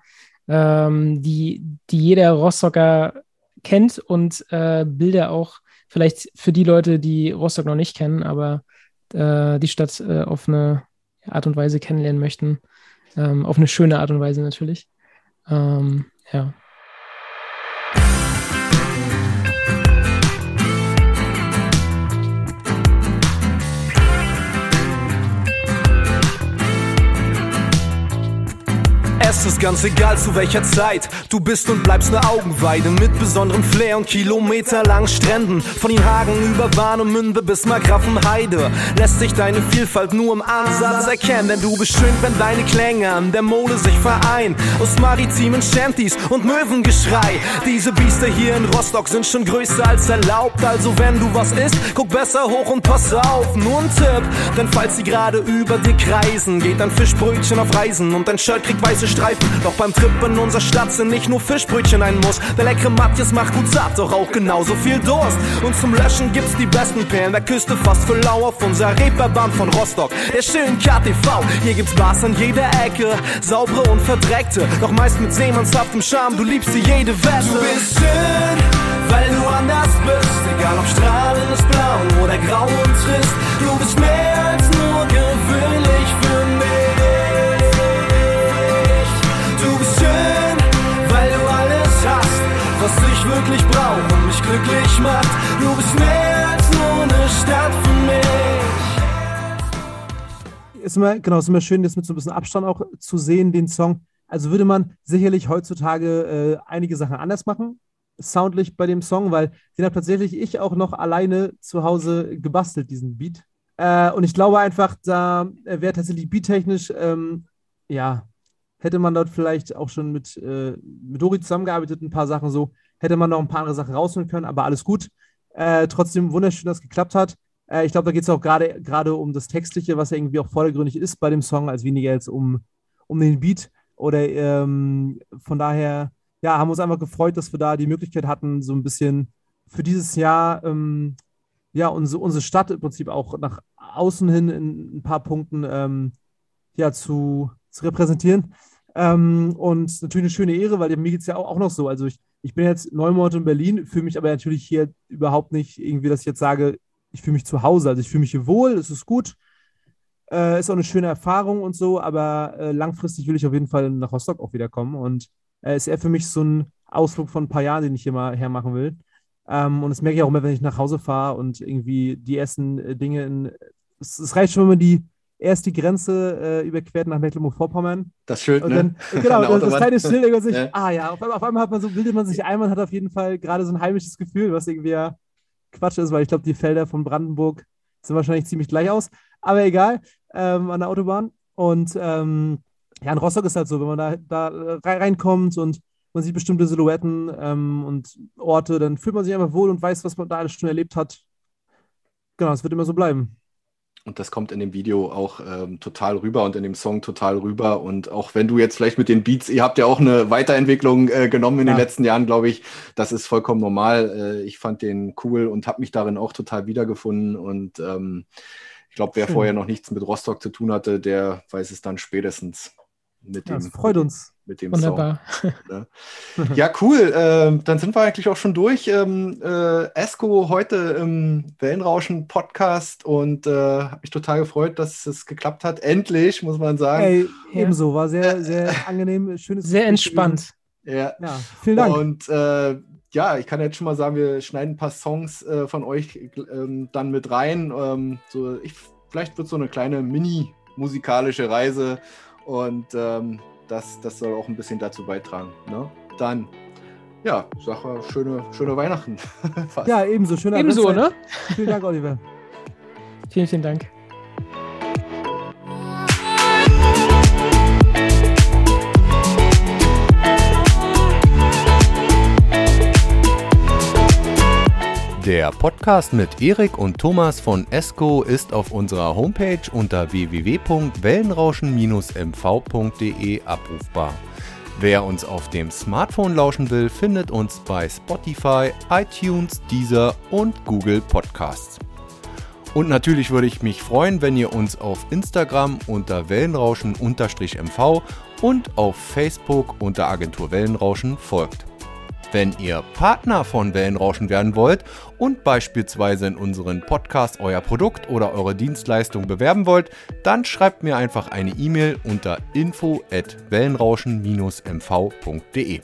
ähm, die, die jeder Rostocker kennt und äh, Bilder auch vielleicht für die Leute, die Rostock noch nicht kennen, aber äh, die Stadt äh, auf eine Art und Weise kennenlernen möchten. Ähm, auf eine schöne Art und Weise natürlich. Ähm, ja. Ist ganz egal zu welcher Zeit du bist und bleibst ne Augenweide mit besonderem Flair und kilometerlangen Stränden. Von den Hagen über Warnemünde bis Markgrafenheide lässt sich deine Vielfalt nur im Ansatz erkennen, denn du bist schön, wenn deine Klänge an der Mole sich vereinen. Aus maritimen Shanties und Möwengeschrei. Diese Biester hier in Rostock sind schon größer als erlaubt, also wenn du was isst, guck besser hoch und pass auf. Nur ein Tipp, denn falls sie gerade über dir kreisen, geht dein Fischbrötchen auf Reisen und dein Shirt kriegt weiße Streifen. Doch beim Trip in unserer Stadt sind nicht nur Fischbrötchen ein Muss. Der leckere Matthias macht gut satt, doch auch genauso viel Durst. Und zum Löschen gibt's die besten Perlen der Küste fast für lau auf unserer Reeperbahn von Rostock. Der schönen KTV, hier gibt's Bars an jeder Ecke. Saubere und verdreckte, doch meist mit seemannshaftem Charme. Du liebst sie jede Wette. Du bist schön, weil du anders bist. Egal ob strahlendes Blau oder grau und trist. Du bist mehr als nur gewöhnlich glücklich macht. Du bist mehr als nur eine Stadt für mich. Ist immer, genau, ist immer schön, das mit so ein bisschen Abstand auch zu sehen, den Song. Also würde man sicherlich heutzutage äh, einige Sachen anders machen, soundlich bei dem Song, weil den habe tatsächlich ich auch noch alleine zu Hause gebastelt, diesen Beat. Äh, und ich glaube einfach, da wäre tatsächlich beattechnisch, ähm, ja, hätte man dort vielleicht auch schon mit, äh, mit Dori zusammengearbeitet, ein paar Sachen so, hätte man noch ein paar andere Sachen rausholen können, aber alles gut. Äh, trotzdem wunderschön, dass es geklappt hat. Äh, ich glaube, da geht es auch gerade um das Textliche, was ja irgendwie auch vordergründig ist bei dem Song, als weniger jetzt um, um den Beat. Oder ähm, von daher, ja, haben wir uns einfach gefreut, dass wir da die Möglichkeit hatten, so ein bisschen für dieses Jahr ähm, ja, unsere, unsere Stadt im Prinzip auch nach außen hin in ein paar Punkten ähm, ja, zu, zu repräsentieren. Ähm, und natürlich eine schöne Ehre, weil mir geht es ja auch, auch noch so. Also ich, ich bin jetzt neun Monate in Berlin, fühle mich aber natürlich hier überhaupt nicht irgendwie, dass ich jetzt sage, ich fühle mich zu Hause. Also ich fühle mich hier wohl, es ist gut, äh, ist auch eine schöne Erfahrung und so, aber äh, langfristig will ich auf jeden Fall nach Rostock auch wiederkommen. Und äh, ist eher für mich so ein Ausflug von ein paar Jahren, den ich hier mal hermachen will. Ähm, und das merke ich auch immer, wenn ich nach Hause fahre und irgendwie die ersten äh, Dinge in. Es, es, reicht schon, wenn man die erst die Grenze äh, überquert nach Mecklenburg-Vorpommern. Das Schild, ne? Dann, genau, das, das kleine Schild, irgendwann sich, ja. ah ja, auf einmal, auf einmal, hat man so, bildet man sich ein, man hat auf jeden Fall gerade so ein heimisches Gefühl, was irgendwie ja Quatsch ist, weil ich glaube, die Felder von Brandenburg sehen wahrscheinlich ziemlich gleich aus. Aber egal, ähm, an der Autobahn. Und ähm, ja, in Rostock ist halt so, wenn man da, da reinkommt und man sieht bestimmte Silhouetten ähm, und Orte, dann fühlt man sich einfach wohl und weiß, was man da alles schon erlebt hat. Genau, es wird immer so bleiben. Und das kommt in dem Video auch ähm, total rüber und in dem Song total rüber. Und auch wenn du jetzt vielleicht mit den Beats, ihr habt ja auch eine Weiterentwicklung äh, genommen in ja. den letzten Jahren, glaube ich, das ist vollkommen normal. Äh, ich fand den cool und habe mich darin auch total wiedergefunden. Und ähm, ich glaube, wer Schön. vorher noch nichts mit Rostock zu tun hatte, der weiß es dann spätestens mit ja, dem. Das freut uns mit dem Wunderbar. Song. Ne? ja, cool. Ähm, dann sind wir eigentlich auch schon durch. Ähm, äh, Esco heute im Wellenrauschen-Podcast und äh, habe mich total gefreut, dass es geklappt hat. Endlich, muss man sagen. Hey. Ebenso, war sehr, sehr angenehm. Schönes Sehr entspannt. Ja. ja. vielen Dank. Und äh, ja, ich kann jetzt schon mal sagen, wir schneiden ein paar Songs äh, von euch ähm, dann mit rein. Ähm, so, ich, vielleicht wird so eine kleine mini-musikalische Reise und ähm, das, das soll auch ein bisschen dazu beitragen. Ne? Dann, ja, sag mal, schöne, schöne Weihnachten. ja, ebenso. Schöne Ebenso, ne? Vielen Dank, Oliver. vielen, vielen Dank. Der Podcast mit Erik und Thomas von ESCO ist auf unserer Homepage unter www.wellenrauschen-mv.de abrufbar. Wer uns auf dem Smartphone lauschen will, findet uns bei Spotify, iTunes, Deezer und Google Podcasts. Und natürlich würde ich mich freuen, wenn ihr uns auf Instagram unter Wellenrauschen-mv und auf Facebook unter Agentur Wellenrauschen folgt. Wenn ihr Partner von Wellenrauschen werden wollt und beispielsweise in unseren Podcast euer Produkt oder eure Dienstleistung bewerben wollt, dann schreibt mir einfach eine E-Mail unter info@wellenrauschen-mv.de.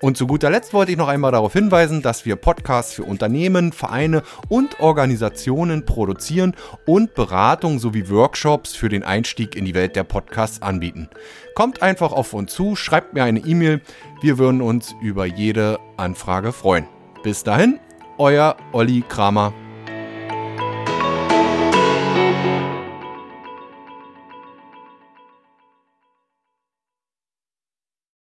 Und zu guter Letzt wollte ich noch einmal darauf hinweisen, dass wir Podcasts für Unternehmen, Vereine und Organisationen produzieren und Beratung sowie Workshops für den Einstieg in die Welt der Podcasts anbieten. Kommt einfach auf uns zu, schreibt mir eine E-Mail. Wir würden uns über jede Anfrage freuen. Bis dahin, euer Olli Kramer.